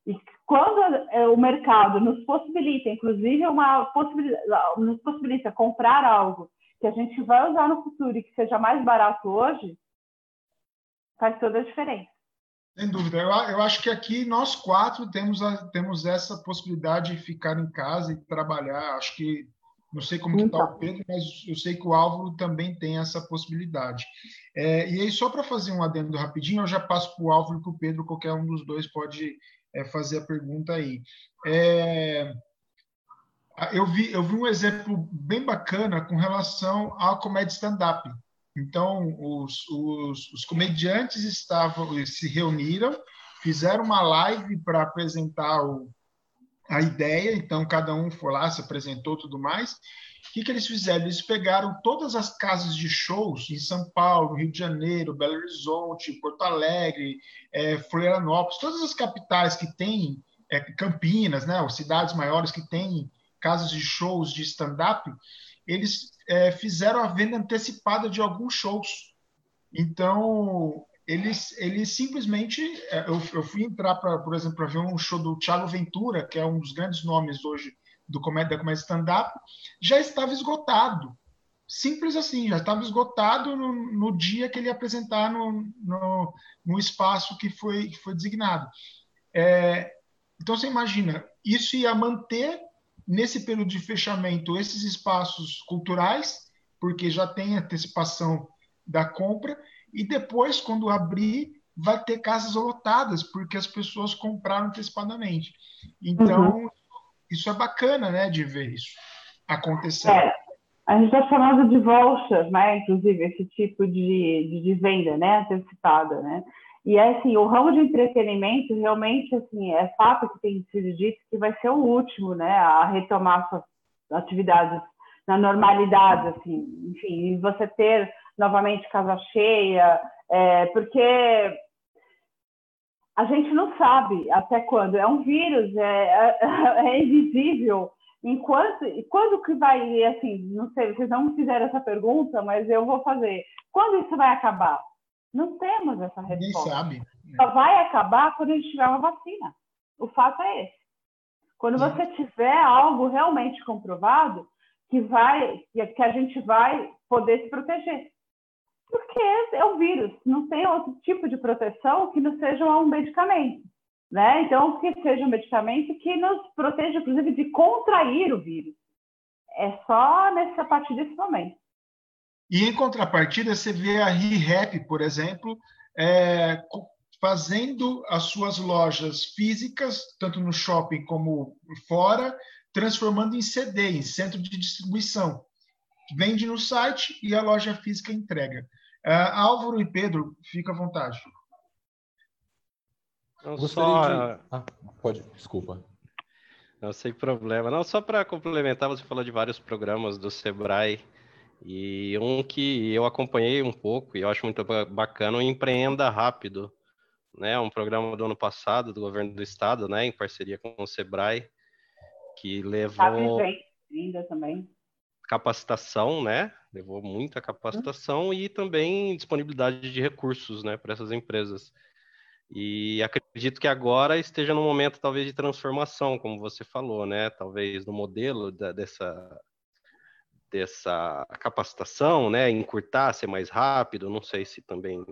E quando é, o mercado nos possibilita, inclusive, uma possibilidade, nos possibilita comprar algo que a gente vai usar no futuro e que seja mais barato hoje, faz toda a diferença. Sem dúvida. Eu, eu acho que aqui nós quatro temos, a, temos essa possibilidade de ficar em casa e trabalhar. Acho que, não sei como está então. o Pedro, mas eu sei que o Álvaro também tem essa possibilidade. É, e aí, só para fazer um adendo rapidinho, eu já passo para o Álvaro e para o Pedro, qualquer um dos dois pode é, fazer a pergunta aí. É, eu, vi, eu vi um exemplo bem bacana com relação à comédia stand-up. Então, os, os, os, comediantes estavam se reuniram, fizeram uma live para apresentar o, a ideia, então cada um foi lá, se apresentou tudo mais, o que, que eles fizeram? Eles pegaram todas as casas de shows em São Paulo, Rio de Janeiro, Belo Horizonte, Porto Alegre, é, Florianópolis, todas as capitais que têm, é, Campinas, né, as cidades maiores que têm casas de shows de stand-up, eles é, fizeram a venda antecipada de alguns shows. Então, eles, eles simplesmente. É, eu, eu fui entrar, pra, por exemplo, para ver um show do Thiago Ventura, que é um dos grandes nomes hoje do comédia, da comédia stand-up, já estava esgotado. Simples assim, já estava esgotado no, no, dia que ele ia apresentar no, no, no espaço que foi, que foi designado. É, então, você imagina, isso ia manter, nesse período de fechamento, esses espaços culturais, porque já tem antecipação da compra, e depois, quando abrir, vai ter casas lotadas, porque as pessoas compraram antecipadamente. Então, uhum. Isso é bacana, né, de ver isso acontecer. É, a gente está chamando de vouchers, né, inclusive, esse tipo de, de, de venda, né, antecipada, né. E assim, o ramo de entretenimento realmente assim é fato que tem sido dito que vai ser o último, né, a retomar suas atividades na normalidade, assim, enfim, você ter novamente casa cheia, é, porque a gente não sabe até quando. É um vírus, é, é, é invisível. Enquanto, quando que vai, assim, não sei, vocês não fizeram essa pergunta, mas eu vou fazer. Quando isso vai acabar? Não temos essa resposta. Sabe. Só vai acabar quando a gente tiver uma vacina. O fato é esse. Quando você tiver algo realmente comprovado, que vai, que a gente vai poder se proteger. Porque é o vírus, não tem outro tipo de proteção que não seja um medicamento. Né? Então, que seja um medicamento que nos proteja, inclusive, de contrair o vírus. é só nessa partir desse momento. E em contrapartida, você vê a ReHap, por exemplo, é, fazendo as suas lojas físicas, tanto no shopping como fora, transformando em CD, em centro de distribuição. Vende no site e a loja física entrega. Uh, Álvaro e Pedro, fica à vontade. Não, só... De... Ah, pode, desculpa. Não, sem problema. Não, só para complementar, você falou de vários programas do Sebrae e um que eu acompanhei um pouco e eu acho muito bacana, o Empreenda Rápido, né? Um programa do ano passado do governo do estado, né? Em parceria com o Sebrae, que levou ainda também capacitação, né? Levou muita capacitação uhum. e também disponibilidade de recursos, né? Para essas empresas. E acredito que agora esteja num momento talvez de transformação, como você falou, né? Talvez no modelo da, dessa dessa capacitação, né? Encurtar, ser mais rápido. Não sei se também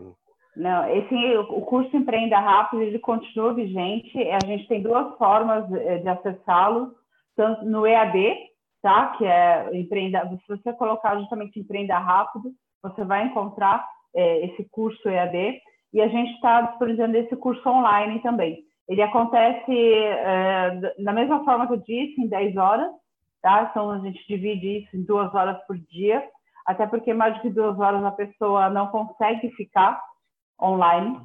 não, esse o curso Empreenda Rápido ele continua vigente. A gente tem duas formas eh, de acessá-lo, tanto no EAD, tá? Que é empreenda. Se você colocar justamente Empreenda Rápido, você vai encontrar é, esse curso EAD. E a gente está disponibilizando esse curso online também. Ele acontece é, da mesma forma que eu disse, em 10 horas, tá? Então a gente divide isso em duas horas por dia, até porque mais de duas horas a pessoa não consegue ficar online,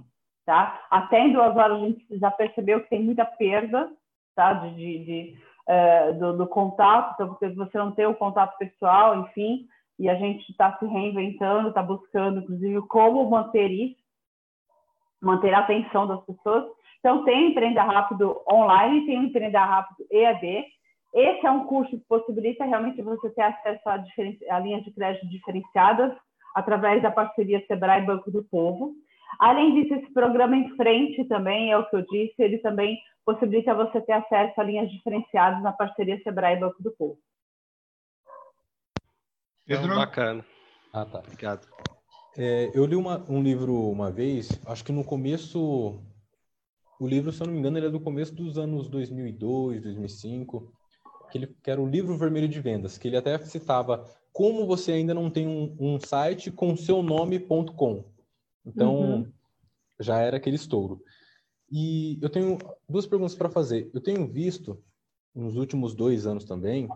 tá? Até em duas horas a gente já percebeu que tem muita perda, tá? De, de, de uh, do, do, contato, então, porque você não tem o contato pessoal, enfim, e a gente está se reinventando, está buscando, inclusive, como manter isso, manter a atenção das pessoas. Então, tem Empreenda Rápido online, tem Empreenda Rápido EAD. Esse é um curso que possibilita realmente você ter acesso a, a linhas de crédito diferenciadas através da parceria Sebrae Banco do Povo. Além disso, esse programa em frente também, é o que eu disse, ele também possibilita você ter acesso a linhas diferenciadas na parceria Sebrae Banco do Povo. Pedro? Então, bacana. Ah, tá. Obrigado. É, eu li uma, um livro uma vez, acho que no começo, o livro, se eu não me engano, ele é do começo dos anos 2002, 2005, que, ele, que era o livro vermelho de vendas, que ele até citava como você ainda não tem um, um site com seu nome.com. Então, uhum. já era aquele estouro. E eu tenho duas perguntas para fazer. Eu tenho visto, nos últimos dois anos também,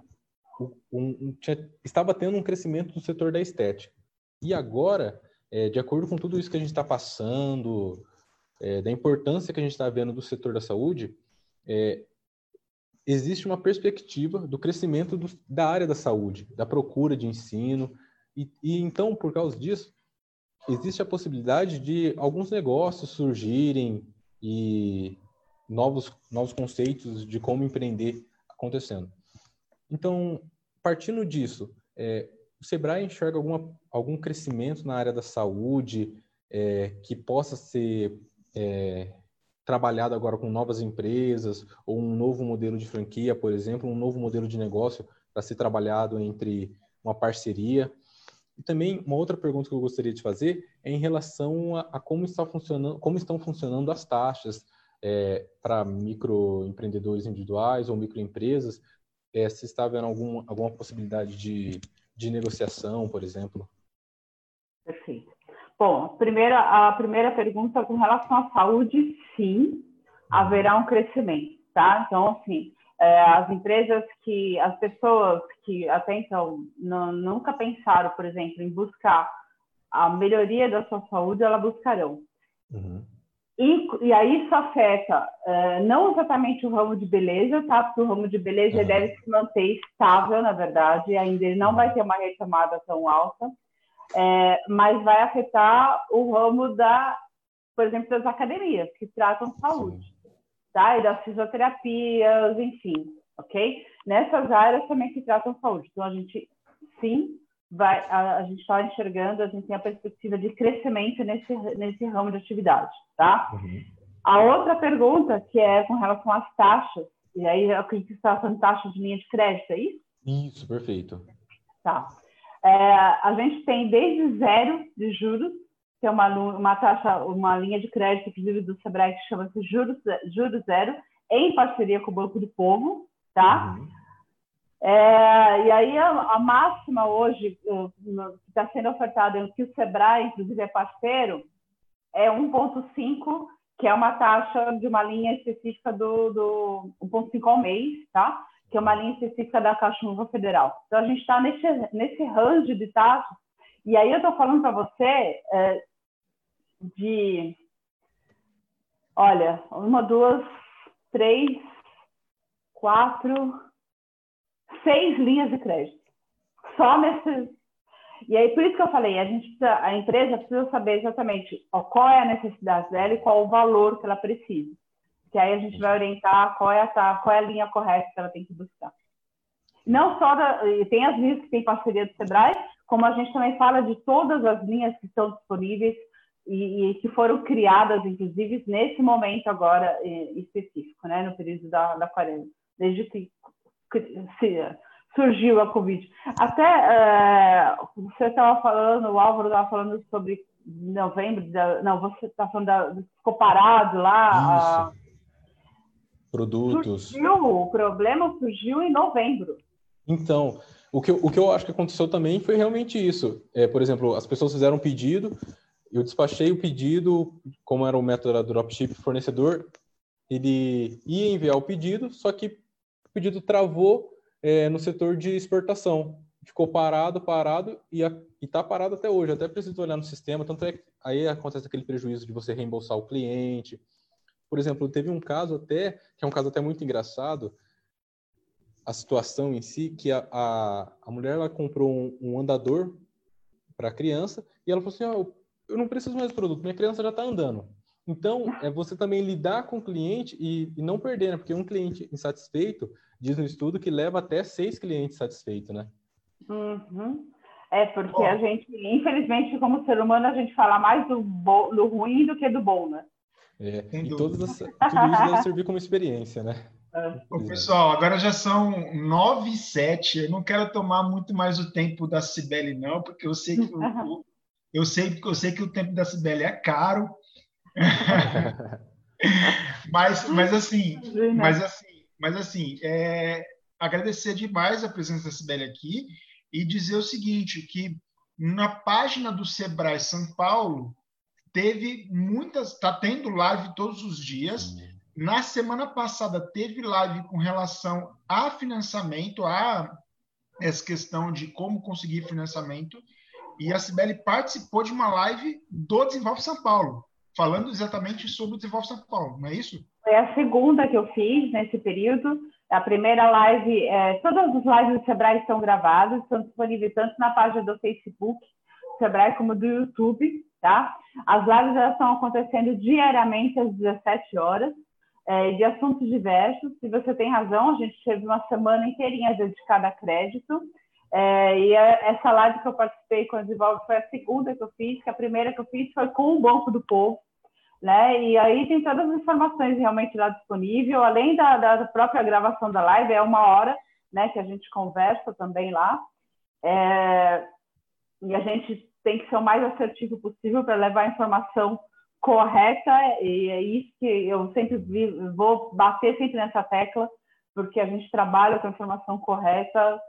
um, um, tinha, estava tendo um crescimento do setor da estética. E agora, é, de acordo com tudo isso que a gente está passando, é, da importância que a gente está vendo do setor da saúde, é, existe uma perspectiva do crescimento do, da área da saúde, da procura de ensino. E, e então, por causa disso, existe a possibilidade de alguns negócios surgirem e novos, novos conceitos de como empreender acontecendo. Então, partindo disso, é, o Sebrae enxerga alguma, algum crescimento na área da saúde é, que possa ser é, trabalhado agora com novas empresas ou um novo modelo de franquia, por exemplo, um novo modelo de negócio para ser trabalhado entre uma parceria e também uma outra pergunta que eu gostaria de fazer é em relação a, a como está funcionando, como estão funcionando as taxas é, para microempreendedores individuais ou microempresas. É, se está havendo algum, alguma possibilidade de, de negociação, por exemplo? Perfeito. Bom, a primeira, a primeira pergunta com relação à saúde, sim, haverá um crescimento, tá? Então, assim, é, as empresas que, as pessoas que até então não, nunca pensaram, por exemplo, em buscar a melhoria da sua saúde, elas buscarão. Uhum. E, e, aí isso afeta é, não exatamente o ramo de beleza, tá? Porque o ramo de beleza uhum. deve se manter estável, na verdade, ainda não vai ter uma retomada tão alta, é, mas vai afetar o ramo da, por exemplo, das academias que tratam saúde. Sim tá? E das fisioterapias, enfim, ok? Nessas áreas também que tratam saúde. Então, a gente, sim, vai, a, a gente está enxergando, a gente tem a perspectiva de crescimento nesse, nesse ramo de atividade, tá? Uhum. A outra pergunta, que é com relação às taxas, e aí eu acredito que está falando taxa de linha de crédito, é isso? Isso, perfeito. Tá. É, a gente tem desde zero de juros que é uma, uma taxa, uma linha de crédito, inclusive do Sebrae, que chama-se Juros, Juros Zero, em parceria com o Banco do Povo, tá? Uhum. É, e aí a, a máxima hoje que está sendo ofertada, que o Sebrae, inclusive, é parceiro, é 1,5, que é uma taxa de uma linha específica do, do 1,5 ao mês, tá? Que é uma linha específica da Caixa Uva Federal. Então a gente está nesse, nesse range de taxas. E aí eu estou falando para você é, de, olha, uma, duas, três, quatro, seis linhas de crédito. Só nesse. E aí, por isso que eu falei, a, gente precisa, a empresa precisa saber exatamente ó, qual é a necessidade dela e qual o valor que ela precisa. Que aí a gente vai orientar qual é a, qual é a linha correta que ela tem que buscar. Não só da, tem as linhas que tem parceria do Sebrae, como a gente também fala de todas as linhas que estão disponíveis e, e que foram criadas, inclusive, nesse momento agora específico, né, no período da, da quarentena, desde que surgiu a Covid. Até é, você estava falando, o Álvaro estava falando sobre novembro, não, você está falando da, ficou parado lá. Produtos. Surgiu, o problema surgiu em novembro. Então, o que, eu, o que eu acho que aconteceu também foi realmente isso. É, por exemplo, as pessoas fizeram um pedido, eu despachei o pedido, como era o método da dropship, fornecedor, ele ia enviar o pedido, só que o pedido travou é, no setor de exportação. Ficou parado, parado e está parado até hoje. Até preciso olhar no sistema, tanto é que aí acontece aquele prejuízo de você reembolsar o cliente. Por exemplo, teve um caso até, que é um caso até muito engraçado, a situação em si, que a, a, a mulher ela comprou um, um andador para a criança e ela falou assim, oh, eu não preciso mais do produto, minha criança já está andando. Então, é você também lidar com o cliente e, e, não perder, né? Porque um cliente insatisfeito, diz no estudo, que leva até seis clientes satisfeitos, né? Uhum. É, porque bom. a gente, infelizmente, como ser humano, a gente fala mais do, do ruim do que do bom, né? É, e todas as, tudo isso deve servir como experiência, né? É. Ô, pessoal, agora já são nove e sete. Eu não quero tomar muito mais o tempo da Cibele, não, porque eu sei que o, eu sei, eu sei que o tempo da Cibele é caro. mas, mas assim, mas assim, mas assim, é, agradecer demais a presença da Sibeli aqui e dizer o seguinte, que na página do Sebrae São Paulo teve muitas, está tendo live todos os dias. Na semana passada teve live com relação a financiamento, a essa questão de como conseguir financiamento. E a Sibeli participou de uma live do Desenvolve São Paulo falando exatamente sobre o Desenvolve São Paulo, não é isso? Foi a segunda que eu fiz nesse período. A primeira live, é, todas as lives do Sebrae estão gravadas, estão disponíveis tanto na página do Facebook, do Sebrae, como do YouTube, tá? As lives elas estão acontecendo diariamente às 17 horas, é, de assuntos diversos. Se você tem razão, a gente teve uma semana inteirinha dedicada a crédito. É, e a, essa live que eu participei com o Desenvolve foi a segunda que eu fiz, que a primeira que eu fiz foi com o Banco do Povo, né? E aí tem todas as informações realmente lá disponível, além da, da própria gravação da live, é uma hora, né, que a gente conversa também lá. É, e a gente tem que ser o mais assertivo possível para levar a informação correta, e é isso que eu sempre vi, vou bater sempre nessa tecla, porque a gente trabalha com a informação correta,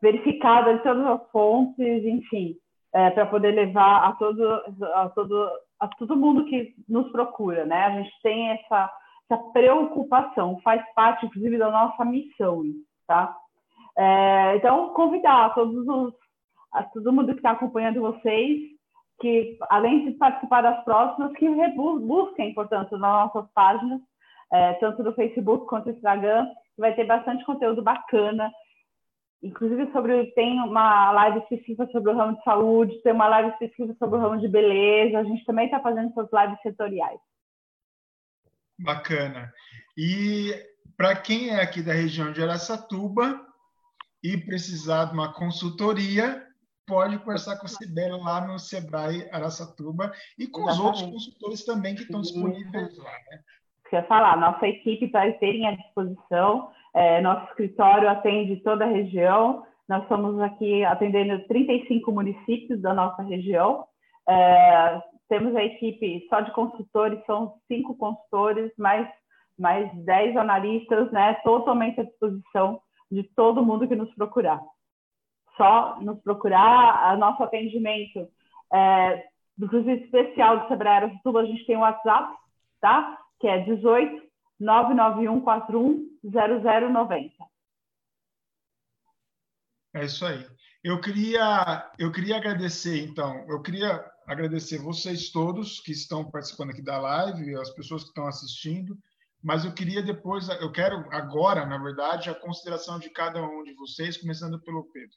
verificada de todas as fontes, enfim, é, para poder levar a todo, a, todo, a todo mundo que nos procura, né? A gente tem essa, essa preocupação, faz parte, inclusive, da nossa missão, tá? É, então, convidar todos os, a todo mundo que está acompanhando vocês, que além de participar das próximas, que busquem, portanto, nas nossas páginas, é, tanto no Facebook quanto no Instagram, vai ter bastante conteúdo bacana Inclusive sobre tem uma live específica sobre o ramo de saúde, tem uma live específica sobre o ramo de beleza. A gente também está fazendo essas lives setoriais. Bacana. E para quem é aqui da região de Aracatuba e precisar de uma consultoria, pode conversar com a Sibeli lá no Sebrae Aracatuba e com Exatamente. os outros consultores também que estão disponíveis lá. Né? Quer falar, nossa equipe está à disposição. É, nosso escritório atende toda a região. Nós estamos aqui atendendo 35 municípios da nossa região. É, temos a equipe só de consultores, são cinco consultores, mais, mais 10 analistas, né, totalmente à disposição de todo mundo que nos procurar. Só nos procurar, o nosso atendimento, é, inclusive especial do Sebrae Aracatuba, a gente tem o WhatsApp, tá? Que é 18 991 41 0090. É isso aí. Eu queria, eu queria agradecer, então, eu queria agradecer vocês todos que estão participando aqui da live, as pessoas que estão assistindo, mas eu queria depois, eu quero agora, na verdade, a consideração de cada um de vocês, começando pelo Pedro.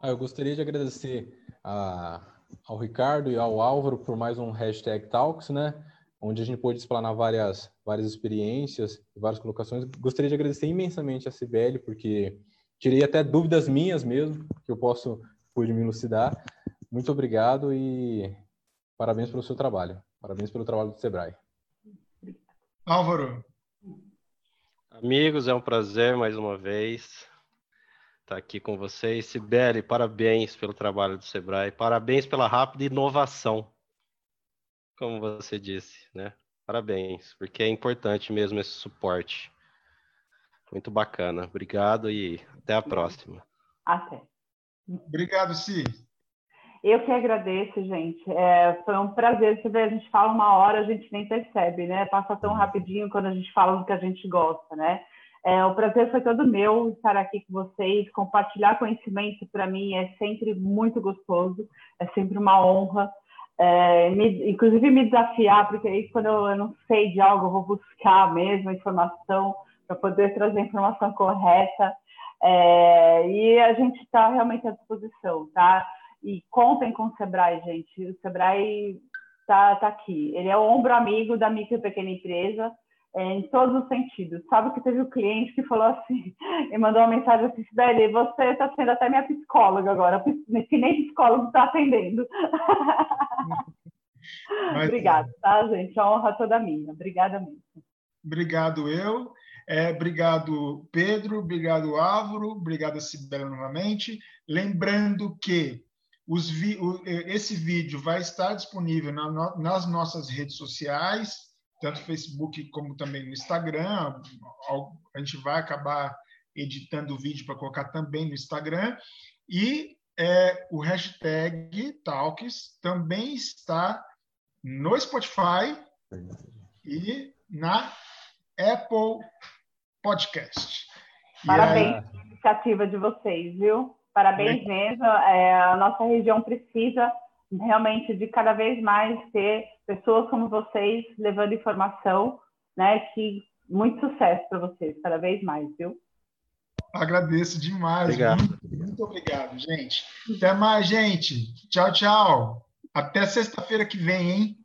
Ah, eu gostaria de agradecer a, ao Ricardo e ao Álvaro por mais um hashtag Talks, né? Onde a gente pôde explanar várias, várias experiências, várias colocações. Gostaria de agradecer imensamente a Cibele, porque tirei até dúvidas minhas mesmo, que eu posso pude me elucidar. Muito obrigado e parabéns pelo seu trabalho. Parabéns pelo trabalho do Sebrae. Álvaro. Amigos, é um prazer mais uma vez estar aqui com vocês. Sibeli, parabéns pelo trabalho do Sebrae, parabéns pela rápida inovação, como você disse, né? Parabéns, porque é importante mesmo esse suporte. Muito bacana. Obrigado e até a próxima. Até. Obrigado, Si. Eu que agradeço, gente. É, foi um prazer. Você vê, a gente fala uma hora, a gente nem percebe, né? Passa tão rapidinho quando a gente fala do que a gente gosta, né? É, o prazer foi todo meu estar aqui com vocês. Compartilhar conhecimento para mim é sempre muito gostoso, é sempre uma honra. É, me, inclusive me desafiar, porque aí quando eu, eu não sei de algo, eu vou buscar mesmo informação para poder trazer a informação correta. É, e a gente está realmente à disposição, tá? E contem com o Sebrae, gente. O Sebrae está tá aqui. Ele é o ombro amigo da micro e pequena empresa é, em todos os sentidos. Sabe que teve um cliente que falou assim, e mandou uma mensagem assim, Sibeli, você está sendo até minha psicóloga agora, que nem psicólogo está atendendo. Obrigada, tá, gente? A honra toda minha. Obrigada mesmo. Obrigado eu. É, obrigado, Pedro. Obrigado, Álvaro. Obrigado, Sibela, novamente. Lembrando que vi, o, esse vídeo vai estar disponível na, nas nossas redes sociais, tanto Facebook como também no Instagram. A gente vai acabar editando o vídeo para colocar também no Instagram. E é, o hashtag Talks também está no Spotify e na Apple Podcast. Parabéns pela iniciativa de vocês, viu? Parabéns mesmo. É, a nossa região precisa realmente de cada vez mais ter pessoas como vocês levando informação, né? Que muito sucesso para vocês, cada vez mais, viu? Agradeço demais. Obrigado. Muito, muito obrigado, gente. Até mais, gente. Tchau, tchau. Até sexta-feira que vem, hein?